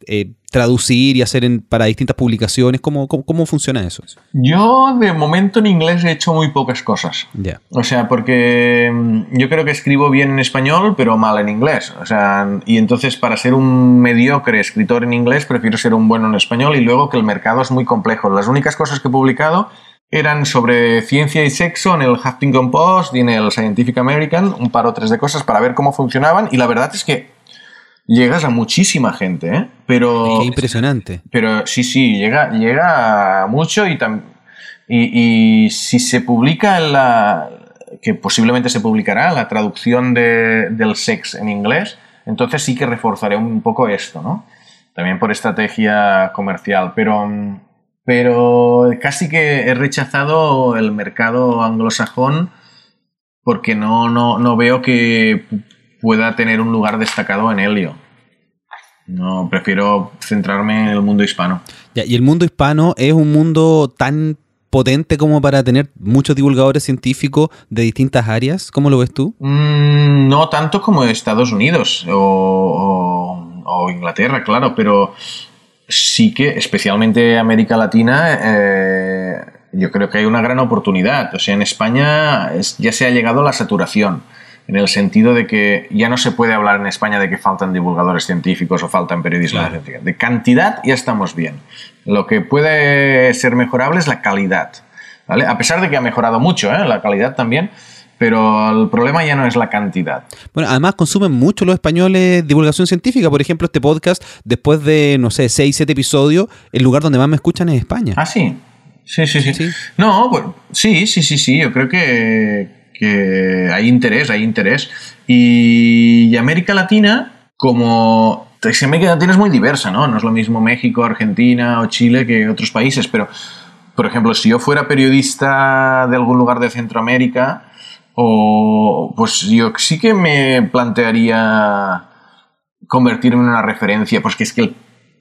eh, traducir y hacer para distintas publicaciones? ¿Cómo, ¿Cómo, funciona eso? Yo de momento en inglés he hecho muy pocas cosas. O sea, porque mm, yo creo que escribo bien en español, pero mal en inglés. O sea, y entonces para ser un mediocre escritor en inglés prefiero ser un bueno en español y luego que el mercado es muy complejo. Las únicas cosas que he publicado eran sobre ciencia y sexo en el Huffington Post y en el Scientific American, un par o tres de cosas para ver cómo funcionaban y la verdad es que llegas a muchísima gente, ¿eh? Pero... Qué impresionante. Pero sí, sí, llega, llega mucho y, y, y si se publica la... que posiblemente se publicará la traducción de, del sex en inglés, entonces sí que reforzaré un poco esto, ¿no? También por estrategia comercial, pero, pero casi que he rechazado el mercado anglosajón porque no, no, no veo que pueda tener un lugar destacado en Helio. No, prefiero centrarme en el mundo hispano. y el mundo hispano es un mundo tan potente como para tener muchos divulgadores científicos de distintas áreas. ¿Cómo lo ves tú? Mm, no tanto como Estados Unidos o, Inglaterra, claro, pero sí que, especialmente América Latina, eh, yo creo que hay una gran oportunidad. O sea, en España ya se ha llegado a la saturación en el sentido de que ya no se puede hablar en España de que faltan divulgadores científicos o faltan periodistas científicos. De cantidad ya estamos bien. Lo que puede ser mejorable es la calidad. ¿vale? A pesar de que ha mejorado mucho, ¿eh? la calidad también, pero el problema ya no es la cantidad. Bueno, además consumen mucho los españoles divulgación científica. Por ejemplo, este podcast, después de, no sé, 6, 7 episodios, el lugar donde más me escuchan es España. Ah, sí. Sí, sí, sí. No, pues, sí, sí, sí, sí. Yo creo que, que hay interés, hay interés. Y, América Latina, como América Latina es muy diversa, ¿no? No es lo mismo México, Argentina o Chile que otros países, pero, por ejemplo, si yo fuera periodista de algún lugar de Centroamérica, o, pues yo sí que me plantearía convertirme en una referencia, porque es que el,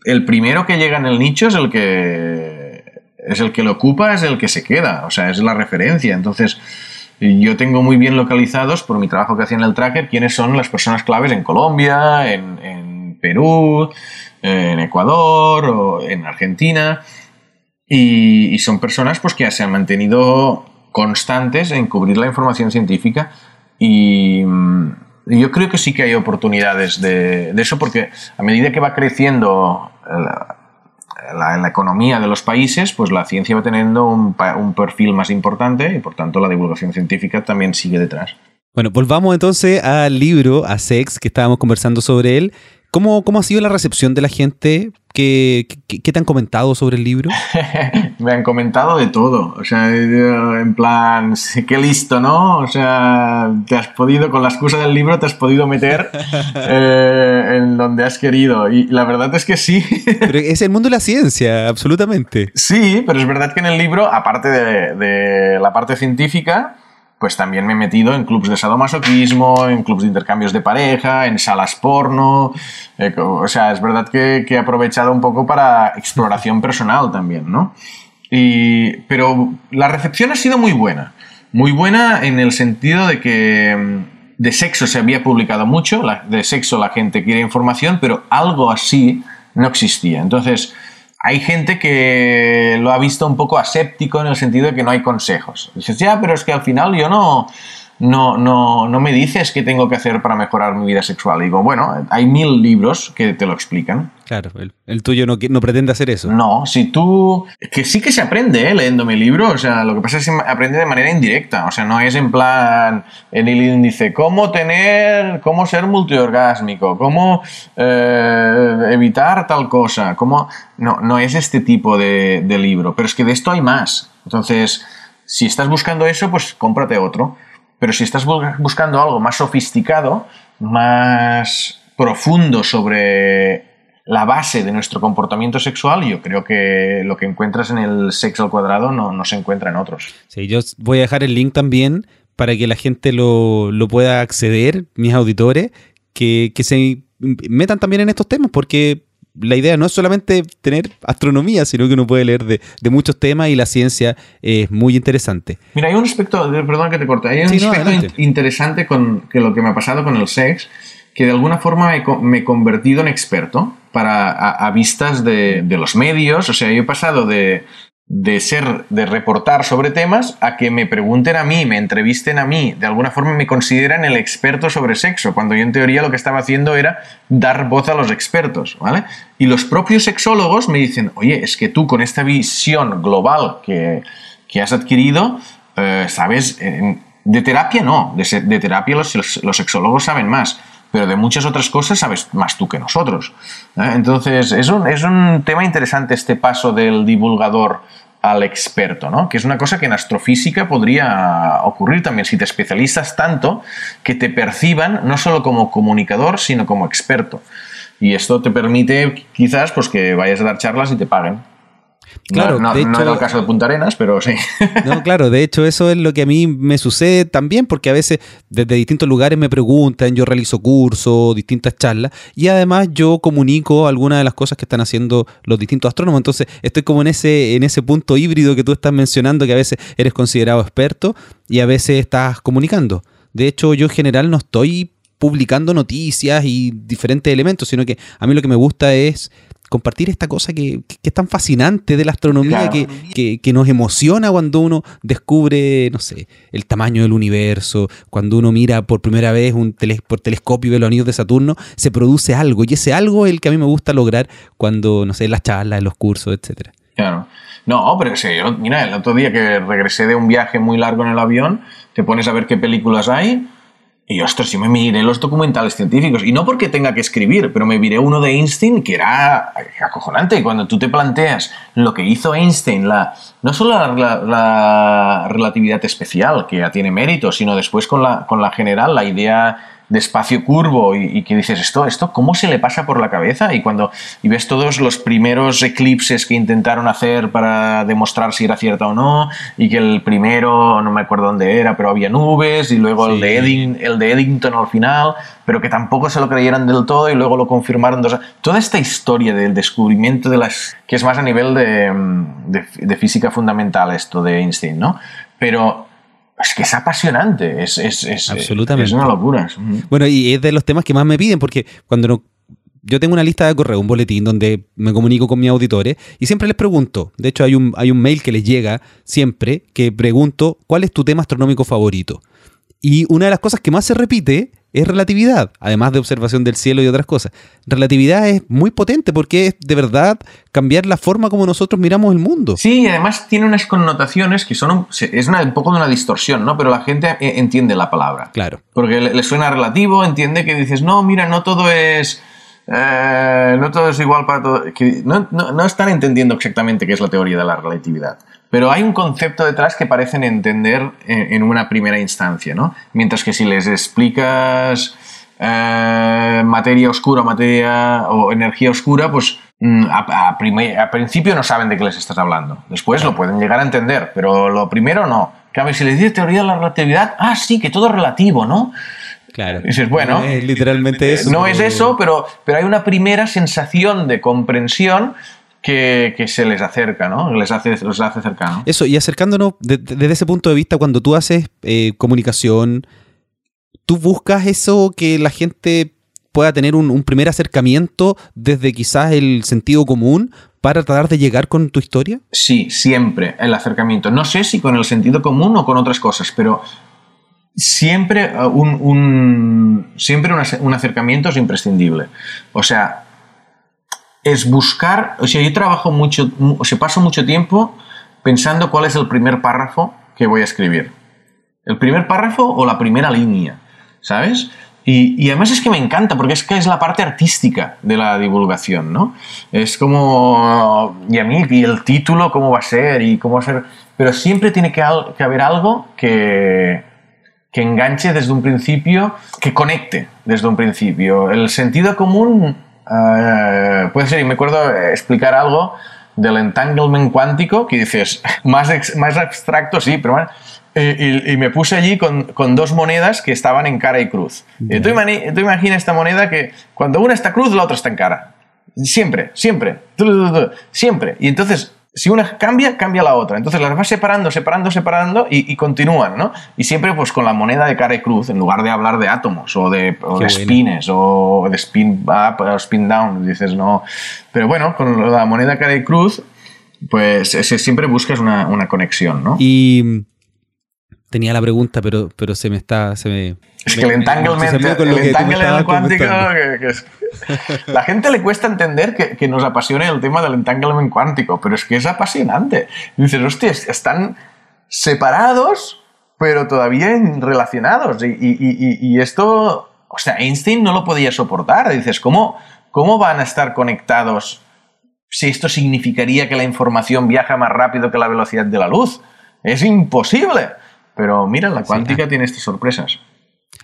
el primero que llega en el nicho es el que es el que lo ocupa, es el que se queda, o sea, es la referencia. Entonces, yo tengo muy bien localizados, por mi trabajo que hacía en el tracker, quiénes son las personas claves en Colombia, en, Perú, en Ecuador o en Argentina. Y, son personas pues, que se han mantenido constantes en cubrir la información científica y, yo creo que sí que hay oportunidades de, de, eso porque a medida que va creciendo la, la economía de los países, pues la ciencia va teniendo un, un perfil más importante y por tanto la divulgación científica también sigue detrás. Bueno, volvamos entonces al libro, a Sex, que estábamos conversando sobre él. ¿Cómo, ¿Cómo, ha sido la recepción de la gente? ¿Qué, qué, te han comentado sobre el libro? Me han comentado de todo. O sea, en plan, qué listo, ¿no? O sea, te has podido, con la excusa del libro, te has podido meter eh, en donde has querido. Y la verdad es que sí. Pero es el mundo de la ciencia, absolutamente. Sí, pero es verdad que en el libro, aparte de, de la parte científica, pues también me he metido en clubs de sadomasoquismo, en clubs de intercambios de pareja, en salas porno. Eh, o sea, es verdad que, he aprovechado un poco para exploración personal también, ¿no? pero la recepción ha sido muy buena. Muy buena en el sentido de que mm, de sexo se había publicado mucho, de sexo la gente quiere información, pero algo así no existía. Entonces, hay gente que lo ha visto un poco aséptico en el sentido de que no hay consejos. Dices, ya, pero es que al final yo no, no, no, no me dices qué tengo que hacer para mejorar mi vida sexual. Y digo, bueno, hay mil libros que te lo explican. Claro, el, tuyo no, no, pretende hacer eso. No, si tú... Que sí que se aprende, ¿eh? Leyendo mi libro, o sea, lo que pasa es que se aprende de manera indirecta, o sea, no es en plan, en el índice, cómo tener, cómo ser multiorgásmico, cómo eh, evitar tal cosa, cómo... No, no es este tipo de, de libro, pero es que de esto hay más. Entonces, si estás buscando eso, pues cómprate otro. Pero si estás buscando algo más sofisticado, más profundo sobre la base de nuestro comportamiento sexual, yo creo que lo que encuentras en el sexo al cuadrado no, se encuentra en otros. Sí, yo voy a dejar el link también para que la gente lo, pueda acceder, mis auditores, que, se metan también en estos temas, porque la idea no es solamente tener astronomía, sino que uno puede leer de, muchos temas y la ciencia es muy interesante. Mira, hay un aspecto, perdón que te corte, hay un aspecto interesante con que lo que me ha pasado con el sex, que de alguna forma me, he convertido en experto para, a, vistas de, los medios. O sea, yo he pasado de, de ser, de reportar sobre temas a que me pregunten a mí, me entrevisten a mí, de alguna forma me consideran el experto sobre sexo, cuando yo en teoría lo que estaba haciendo era dar voz a los expertos, ¿vale? Y los propios sexólogos me dicen, oye, es que tú con esta visión global que, que has adquirido, eh, sabes, de terapia no, de, de terapia los, los sexólogos saben más pero de muchas otras cosas sabes más tú que nosotros. ¿eh? Entonces, es un, es un tema interesante este paso del divulgador al experto, ¿no? Que es una cosa que en astrofísica podría ocurrir también si te especializas tanto que te perciban no solo como comunicador, sino como experto. Y esto te permite quizás pues que vayas a dar charlas y te paguen. Claro, no, de hecho, el caso de Punta Arenas, pero sí. No, claro, de hecho eso es lo que a mí me sucede también, porque a veces desde distintos lugares me preguntan, yo realizo cursos, distintas charlas, y además yo comunico algunas de las cosas que están haciendo los distintos astrónomos. Entonces estoy como en ese, en ese punto híbrido que tú estás mencionando, que a veces eres considerado experto y a veces estás comunicando. De hecho, yo en general no estoy publicando noticias y diferentes elementos, sino que a mí lo que me gusta es compartir esta cosa que, es tan fascinante de la astronomía, que, nos emociona cuando uno descubre, no sé, el tamaño del universo, cuando uno mira por primera vez un por telescopio y ve los anillos de Saturno, se produce algo, y ese algo es el que a mí me gusta lograr cuando, no sé, en las charlas, en los cursos, etcétera. Claro. No, pero sí, mira, el otro día que regresé de un viaje muy largo en el avión, te pones a ver qué películas hay y ostras, yo me miré los documentales científicos, y no porque tenga que escribir, pero me miré uno de Einstein que era acojonante. Cuando tú te planteas lo que hizo Einstein, la, no solo la, relatividad especial, que ya tiene mérito, sino después con la, con la general, la idea de espacio curvo y, que dices, ¿esto, ¿esto cómo se le pasa por la cabeza? Y cuando y ves todos los primeros eclipses que intentaron hacer para demostrar si era cierta o no, y que el primero, no me acuerdo dónde era, pero había nubes, y luego el, de el de Eddington al final, pero que tampoco se lo creyeron del todo y luego lo confirmaron. Dos, toda esta historia del descubrimiento de las... que es más a nivel de, de, de física fundamental esto de Einstein, ¿no? Pero es que es apasionante, es, es, es, Absolutamente. es una locura. Bueno, y es de los temas que más me piden, porque cuando no, yo tengo una lista de correo, un boletín donde me comunico con mis auditores y siempre les pregunto, de hecho hay un, hay un mail que les llega siempre que pregunto, ¿cuál es tu tema astronómico favorito? Y una de las cosas que más se repite es relatividad, además de observación del cielo y otras cosas. Relatividad es muy potente porque es de verdad cambiar la forma como nosotros miramos el mundo. Sí, y además tiene unas connotaciones que son un, es un poco de una distorsión, ¿no? Pero la gente eh, entiende la palabra. Claro. Porque le, suena relativo, entiende que dices, no, mira, no todo es... Eh, no todo es igual para todo. no, no están entendiendo exactamente qué es la teoría de la relatividad. Pero hay un concepto detrás que parecen entender en, una primera instancia, ¿no? Mientras que si les explicas eh, materia oscura, materia o energía oscura, pues mm, a, principio no saben de qué les estás hablando. Después lo pueden llegar a entender, pero lo primero no. Cambio, si les dices teoría de la relatividad, ah, sí, que todo es relativo, ¿no? Claro. Y dices, bueno. No es literalmente eso. No es eso, pero, pero hay una primera sensación de comprensión que, se les acerca, ¿no? Les hace, los hace cercanos. Eso, y acercándonos desde ese punto de vista, cuando tú haces eh, comunicación, ¿tú buscas eso que la gente pueda tener un, primer acercamiento desde quizás el sentido común para tratar de llegar con tu historia? Sí, siempre el acercamiento. No sé si con el sentido común o con otras cosas, pero siempre uh, un, siempre un acercamiento es imprescindible. O sea, es buscar, o sea, yo trabajo mucho, o sea, paso mucho tiempo pensando cuál es el primer párrafo que voy a escribir. El primer párrafo o la primera línea, ¿sabes? Y, además es que me encanta, porque es que es la parte artística de la divulgación, ¿no? Es como, y a mí, y el título, cómo va a ser, y cómo va a ser, pero siempre tiene que, haber algo que, que enganche desde un principio, que conecte desde un principio. El sentido común eh, puede ser, y me acuerdo explicar algo del entanglement cuántico, que dices, más, más abstracto, sí, pero bueno, eh, y, me puse allí con, con, dos monedas que estaban en cara y cruz. Y tú, tú imaginas esta moneda que cuando una está cruz, la otra está en cara. Siempre, siempre, siempre. Y entonces, si una cambia, cambia la otra. Entonces las vas separando, separando, separando y, continúan, ¿no? Y siempre pues con la moneda de cara y cruz, en lugar de hablar de átomos o de, o de spines o de spin up o spin down, dices no. Pero bueno, con la moneda cara y cruz, pues siempre buscas una, una conexión, ¿no? Y tenía la pregunta, pero, pero se me está. Se me, es que el entanglement, cuántico. la gente le cuesta entender que, que, nos apasione el tema del entanglement cuántico, pero es que es apasionante. dices, hostia, están separados, pero todavía relacionados. Y, y, y, esto, o sea, Einstein no lo podía soportar. Dices, ¿cómo, ¿cómo van a estar conectados si esto significaría que la información viaja más rápido que la velocidad de la luz? Es imposible. Pero mira, la cuántica tiene estas sorpresas.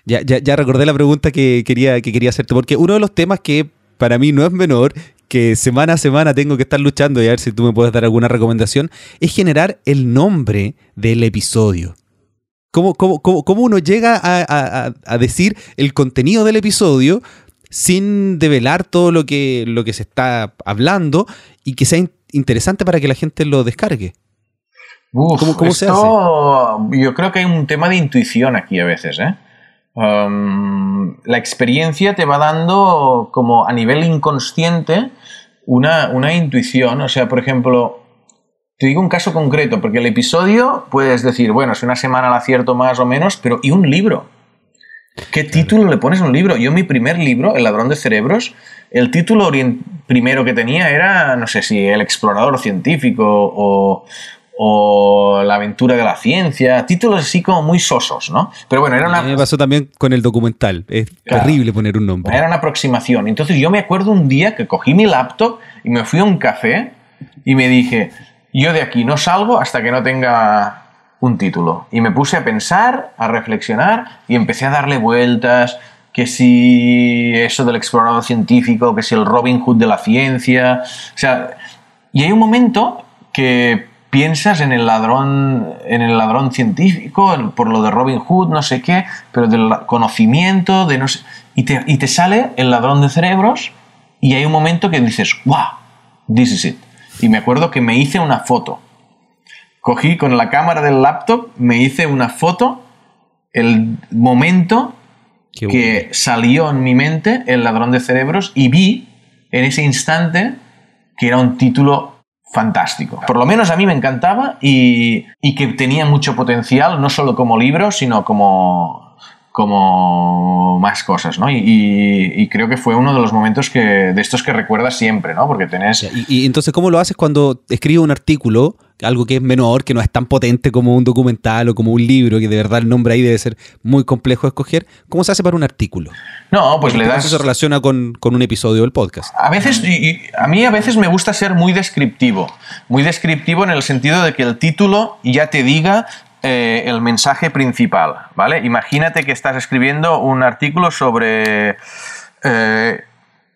Ya, ya, ya, recordé la pregunta que quería, que quería hacerte, porque uno de los temas que para mí no es menor, que semana a semana tengo que estar luchando y a ver si tú me puedes dar alguna recomendación, es generar el nombre del episodio. ¿Cómo, cómo, cómo, uno llega a, a, decir el contenido del episodio sin develar todo lo que, lo que se está hablando y que sea interesante para que la gente lo descargue? ¿Cómo, se hace? Yo creo que hay un tema de intuición aquí a veces, ¿eh? Um, la experiencia te va dando como a nivel inconsciente una, una intuición. O sea, por ejemplo, te digo un caso concreto, porque el episodio puedes decir, bueno, es una semana al acierto más o menos, pero ¿y un libro? ¿Qué título le pones a un libro? Yo mi primer libro, El ladrón de cerebros, el título primero que tenía era, no sé si El explorador científico o, o La aventura de la ciencia, títulos así como muy sosos, ¿no? Pero bueno, era una... Me pasó también con el documental, es terrible poner un nombre. Era una aproximación. Entonces yo me acuerdo un día que cogí mi laptop y me fui a un café y me dije, yo de aquí no salgo hasta que no tenga un título. Y me puse a pensar, a reflexionar y empecé a darle vueltas, que si eso del explorador científico, que si el Robin Hood de la ciencia, o sea, y hay un momento que piensas en el ladrón, en el ladrón científico, por lo de Robin Hood, no sé qué, pero del conocimiento, de no sé, y, te, y te sale el ladrón de cerebros y hay un momento que dices, wow, this is it. Y me acuerdo que me hice una foto. Cogí con la cámara del laptop, me hice una foto, el momento que salió en mi mente el ladrón de cerebros y vi en ese instante que era un título fantástico. Por lo menos a mí me encantaba y, que tenía mucho potencial, no solo como libro, sino como, como más cosas, ¿no? Y, creo que fue uno de los momentos que, de estos que recuerdas siempre, ¿no? Porque tenés... Y, entonces, ¿cómo lo haces cuando escribes un artículo, algo que es menor, que no es tan potente como un documental o como un libro, que de verdad el nombre ahí debe ser muy complejo de escoger? ¿Cómo se hace para un artículo? No, pues le das... Eso se relaciona con, un episodio del podcast. A veces, a mí a veces me gusta ser muy descriptivo. Muy descriptivo en el sentido de que el título ya te diga eh, el mensaje principal, ¿vale? Imagínate que estás escribiendo un artículo sobre eh,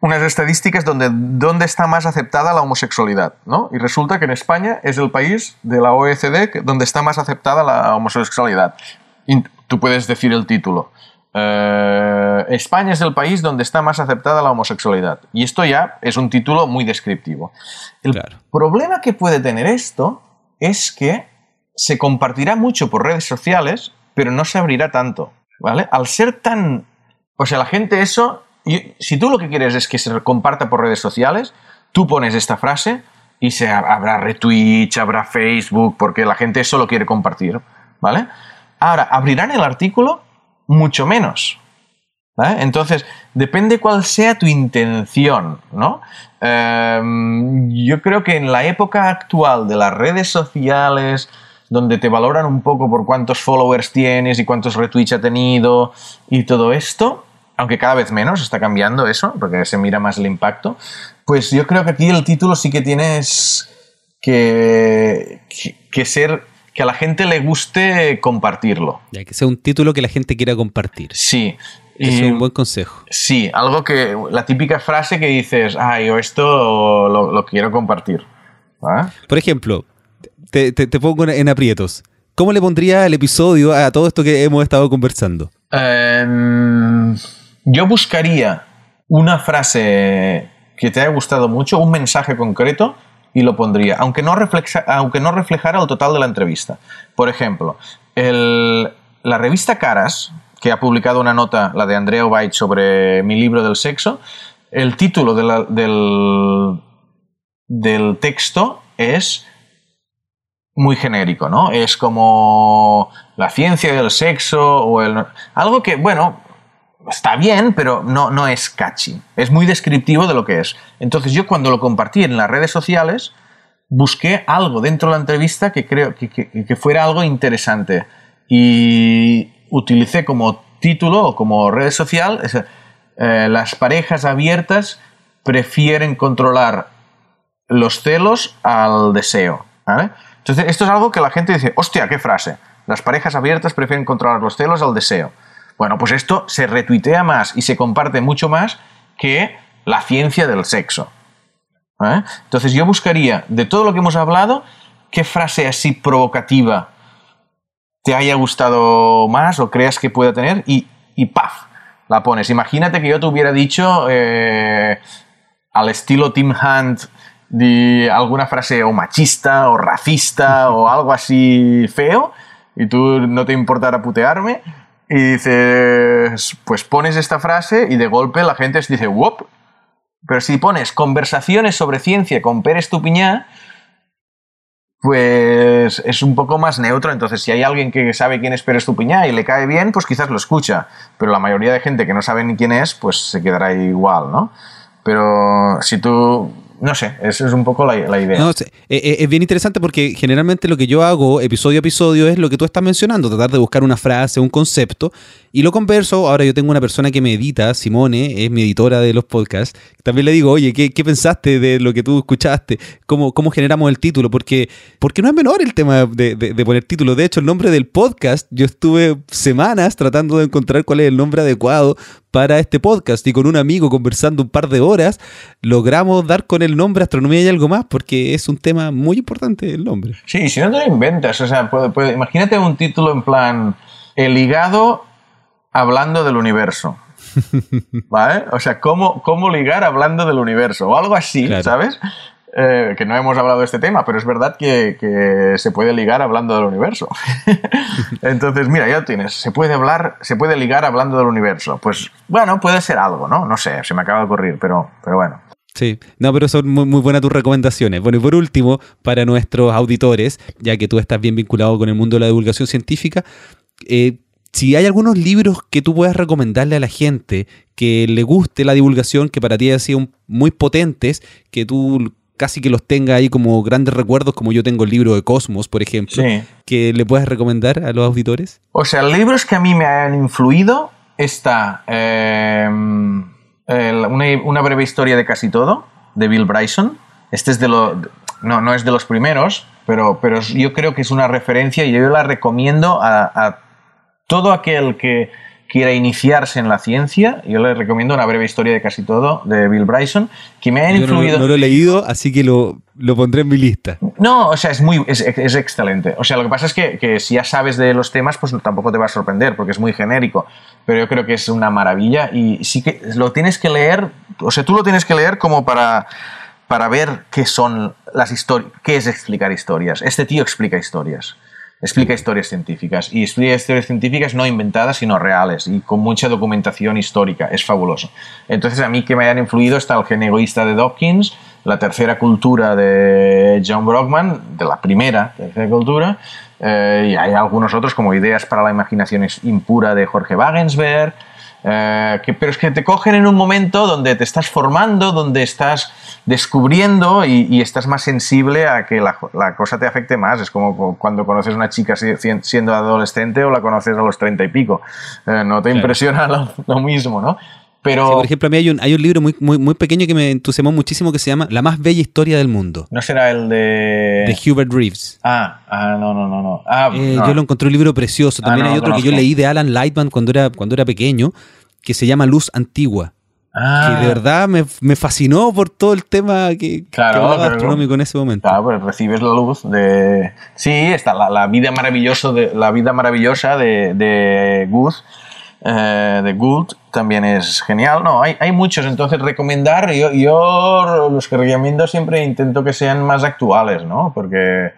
unas estadísticas donde, está más aceptada la homosexualidad, ¿no? Y resulta que en España es el país de la OECD donde está más aceptada la homosexualidad. Y tú puedes decir el título. Eh, España es el país donde está más aceptada la homosexualidad. Y esto ya es un título muy descriptivo. El problema que puede tener esto es que se compartirá mucho por redes sociales, pero no se abrirá tanto, ¿vale? Al ser tan... O sea, la gente eso... si tú lo que quieres es que se comparta por redes sociales, tú pones esta frase y se habrá retweets, habrá Facebook, porque la gente eso lo quiere compartir, ¿vale? Ahora, abrirán el artículo mucho menos. Entonces, depende cuál sea tu intención, ¿no? Em, yo creo que en la época actual de las redes sociales, donde te valoran un poco por cuántos followers tienes y cuántos retweets ha tenido y todo esto, aunque cada vez menos está cambiando eso, porque se mira más el impacto, pues yo creo que aquí el título sí que tienes que, que, ser que a la gente le guste compartirlo. Ya, que sea un título que la gente quiera compartir. Sí. Es un buen consejo. Sí, algo que. La típica frase que dices, ah, yo esto lo, quiero compartir. Por ejemplo, te, pongo en aprietos. ¿Cómo le pondría el episodio a todo esto que hemos estado conversando? Em, yo buscaría una frase que te haya gustado mucho, un mensaje concreto, y lo pondría, aunque no, aunque no reflejara el total de la entrevista. Por ejemplo, la revista Caras, que ha publicado una nota, la de Andrea White, sobre mi libro del sexo, el título del, del texto es muy genérico, ¿no? Es como la ciencia del sexo o el... Algo que, bueno, está bien, pero no, no es catchy. Es muy descriptivo de lo que es. Entonces yo cuando lo compartí en las redes sociales, busqué algo dentro de la entrevista que creo que, fuera algo interesante. Y utilicé como título o como red social, eh, las parejas abiertas prefieren controlar los celos al deseo. Entonces esto es algo que la gente dice, hostia, qué frase. Las parejas abiertas prefieren controlar los celos al deseo. Bueno, pues esto se retuitea más y se comparte mucho más que la ciencia del sexo. ¿eh? Entonces yo buscaría, de todo lo que hemos hablado, qué frase así provocativa te haya gustado más o creas que pueda tener y, ¡paf! La pones. Imagínate que yo te hubiera dicho eh, al estilo Tim Hunt de alguna frase o machista o racista o algo así feo y tú no te importara putearme y dices, pues pones esta frase y de golpe la gente se dice, ¡wop! Pero si pones conversaciones sobre ciencia con Pérez Tupiñá, pues es un poco más neutro. Entonces, si hay alguien que sabe quién es Pérez Tupiñá y le cae bien, pues quizás lo escucha. Pero la mayoría de gente que no sabe ni quién es, pues se quedará igual, ¿no? Pero si tú no sé, esa es un poco la, idea. Eh, eh, es bien interesante porque generalmente lo que yo hago episodio a episodio es lo que tú estás mencionando, tratar de buscar una frase, un concepto, y lo converso. Ahora yo tengo una persona que me edita, Simone, es mi editora de los podcasts. También le digo, oye, ¿qué, pensaste de lo que tú escuchaste? ¿Cómo, cómo generamos el título? Porque, porque no es menor el tema de, de poner título. De hecho, el nombre del podcast, yo estuve semanas tratando de encontrar cuál es el nombre adecuado para este podcast y con un amigo conversando un par de horas logramos dar con el nombre Astronomía y algo más porque es un tema muy importante el nombre. Sí, si no te lo inventas, o sea, imagínate un título en plan El ligado hablando del universo. ¿Vale? O sea, ¿cómo, cómo ligar hablando del universo o algo así, ¿sabes? Eh, que no hemos hablado de este tema, pero es verdad que, se puede ligar hablando del universo. Entonces, mira, ya tienes, se puede hablar, se puede ligar hablando del universo. Pues bueno, puede ser algo, ¿no? No sé, se me acaba de ocurrir, pero, pero bueno. Sí, no, pero son muy, muy, buenas tus recomendaciones. Bueno, y por último, para nuestros auditores, ya que tú estás bien vinculado con el mundo de la divulgación científica, eh, si hay algunos libros que tú puedas recomendarle a la gente que le guste la divulgación, que para ti han sido muy potentes, que tú casi que los tenga ahí como grandes recuerdos, como yo tengo el libro de Cosmos, por ejemplo, que le puedas recomendar a los auditores? O sea, libros que a mí me han influido está em, una, breve historia de casi todo, de Bill Bryson. Este es de lo, no, no es de los primeros, pero, pero yo creo que es una referencia y yo la recomiendo a todo aquel que quiera iniciarse en la ciencia, yo le recomiendo una breve historia de casi todo de Bill Bryson, que me ha influido. No, lo he leído, así que lo, lo, pondré en mi lista. No, o sea, es muy es, es, excelente. O sea, lo que pasa es que, que, si ya sabes de los temas, pues tampoco te va a sorprender, porque es muy genérico. Pero yo creo que es una maravilla y sí que lo tienes que leer, o sea, tú lo tienes que leer como para para ver qué son las historias, qué es explicar historias. Este tío explica historias explica historias científicas y explica historias científicas no inventadas sino reales y con mucha documentación histórica. Es fabuloso. Entonces a mí que me hayan influido está el gen egoísta de Dawkins, la tercera cultura de John Brockman, de la primera tercera cultura, eh, y hay algunos otros como Ideas para la imaginación impura de Jorge Wagensberg. Eh, que, pero es que te cogen en un momento donde te estás formando, donde estás descubriendo y, estás más sensible a que la, cosa te afecte más. Es como cuando conoces a una chica siendo adolescente o la conoces a los treinta y pico. Eh, no te impresiona lo, mismo, ¿no? Pero, por ejemplo, a mí hay un, hay un libro muy, muy, muy pequeño que me entusiasmó muchísimo que se llama La más bella historia del mundo. ¿No será el de...? De Hubert Reeves. Ah, ah no, no, no. no. Ah, eh, yo lo encontré un libro precioso. Ah, También hay otro que yo leí de Alan Lightman cuando era, cuando era pequeño, que se llama Luz Antigua. Ah. Que de verdad me, me, fascinó por todo el tema que, claro, astronómico en ese momento. Claro, pues recibes la luz de. Sí, está la, la vida, maravilloso de, la vida maravillosa de, de eh, de Gould, también es genial. No, hay, hay muchos, entonces recomendar, yo, yo los que recomiendo siempre intento que sean más actuales, ¿no? Porque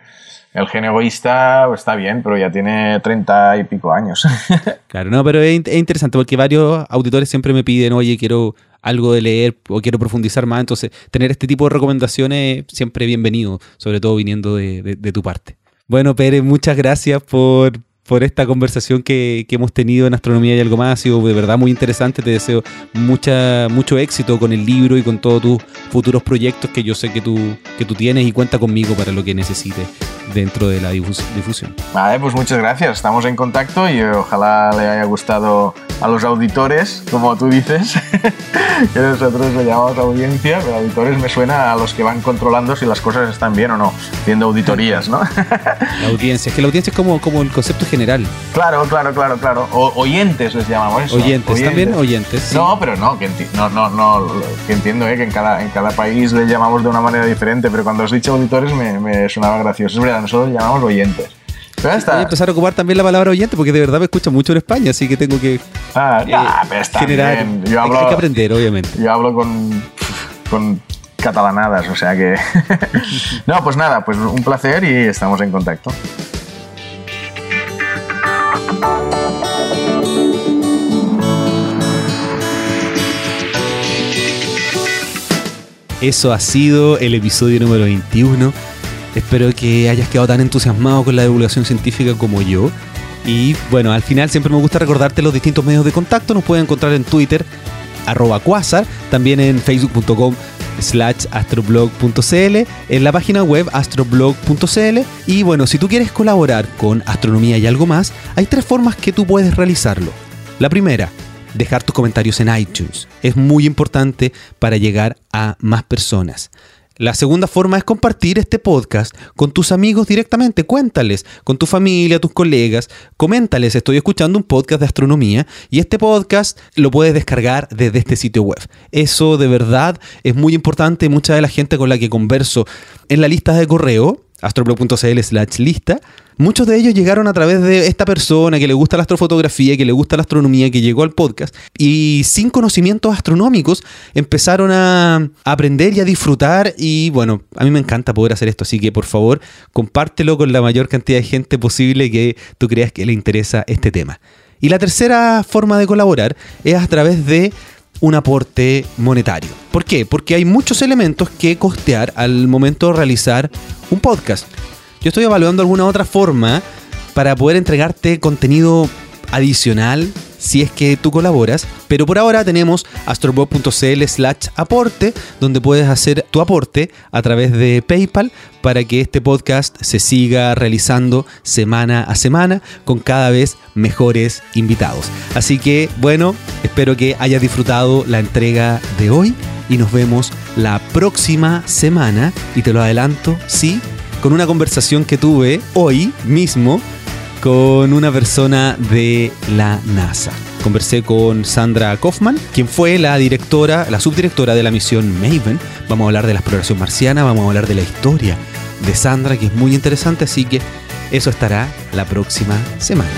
el gen egoísta está bien, pero ya tiene treinta y pico años. claro, no, pero es, interesante porque varios auditores siempre me piden, oye, quiero algo de leer o quiero profundizar más, entonces tener este tipo de recomendaciones siempre bienvenido, sobre todo viniendo de, de tu parte. Bueno, Pérez, muchas gracias por, por esta conversación que, que, hemos tenido en Astronomía y algo más. Ha sido de verdad muy interesante. Te deseo mucha, mucho éxito con el libro y con todos tus futuros proyectos que yo sé que tú, que tú tienes y cuenta conmigo para lo que necesites dentro de la difusión. Vale, pues muchas gracias. Estamos en contacto y ojalá le haya gustado a los auditores, como tú dices, que nosotros le llamamos audiencia, pero auditores me suena a los que van controlando si las cosas están bien o no, haciendo auditorías, ¿no? La audiencia, que la audiencia es como, como el concepto general. Claro, claro, claro, claro. oyentes les llamamos eso. Oyentes, también oyentes. No, pero no, que, no, no, no, que entiendo ¿eh? que en cada, en cada país le llamamos de una manera diferente, pero cuando has dicho auditores me, me sonaba gracioso. Es verdad, nosotros llamamos oyentes. Voy a empezar a ocupar también la palabra oyente porque de verdad me escucha mucho en España, así que tengo que ah, eh, pero está bien. Yo hablo, hay que aprender, obviamente. Yo hablo con, con catalanadas, o sea que... no, pues nada, pues un placer y estamos en contacto. Eso ha sido el episodio número 21 Espero que hayas quedado tan entusiasmado con la divulgación científica como yo. Y bueno, al final siempre me gusta recordarte los distintos medios de contacto. Nos pueden encontrar en Twitter, arroba quasar, también en facebook.com slash astroblog.cl, en la página web astroblog.cl y bueno, si tú quieres colaborar con Astronomía y algo más, hay tres formas que tú puedes realizarlo. La primera, dejar tus comentarios en iTunes. Es muy importante para llegar a más personas. La segunda forma es compartir este podcast con tus amigos directamente. Cuéntales, con tu familia, tus colegas. Coméntales, estoy escuchando un podcast de astronomía y este podcast lo puedes descargar desde este sitio web. Eso de verdad es muy importante. Mucha de la gente con la que converso en la lista de correo, astroblog.cl slash lista, Muchos de ellos llegaron a través de esta persona que le gusta la astrofotografía, que le gusta la astronomía, que llegó al podcast y sin conocimientos astronómicos empezaron a aprender y a disfrutar y bueno, a mí me encanta poder hacer esto, así que por favor compártelo con la mayor cantidad de gente posible que tú creas que le interesa este tema. Y la tercera forma de colaborar es a través de un aporte monetario. ¿Por qué? Porque hay muchos elementos que costear al momento de realizar un podcast. Yo estoy evaluando alguna otra forma para poder entregarte contenido adicional si es que tú colaboras, pero por ahora tenemos astrobot.cl slash aporte, donde puedes hacer tu aporte a través de PayPal para que este podcast se siga realizando semana a semana con cada vez mejores invitados. Así que bueno, espero que hayas disfrutado la entrega de hoy y nos vemos la próxima semana y te lo adelanto, sí con una conversación que tuve hoy mismo con una persona de la NASA. Conversé con Sandra Kaufman, quien fue la directora, la subdirectora de la misión Maven. Vamos a hablar de la exploración marciana, vamos a hablar de la historia de Sandra, que es muy interesante, así que eso estará la próxima semana.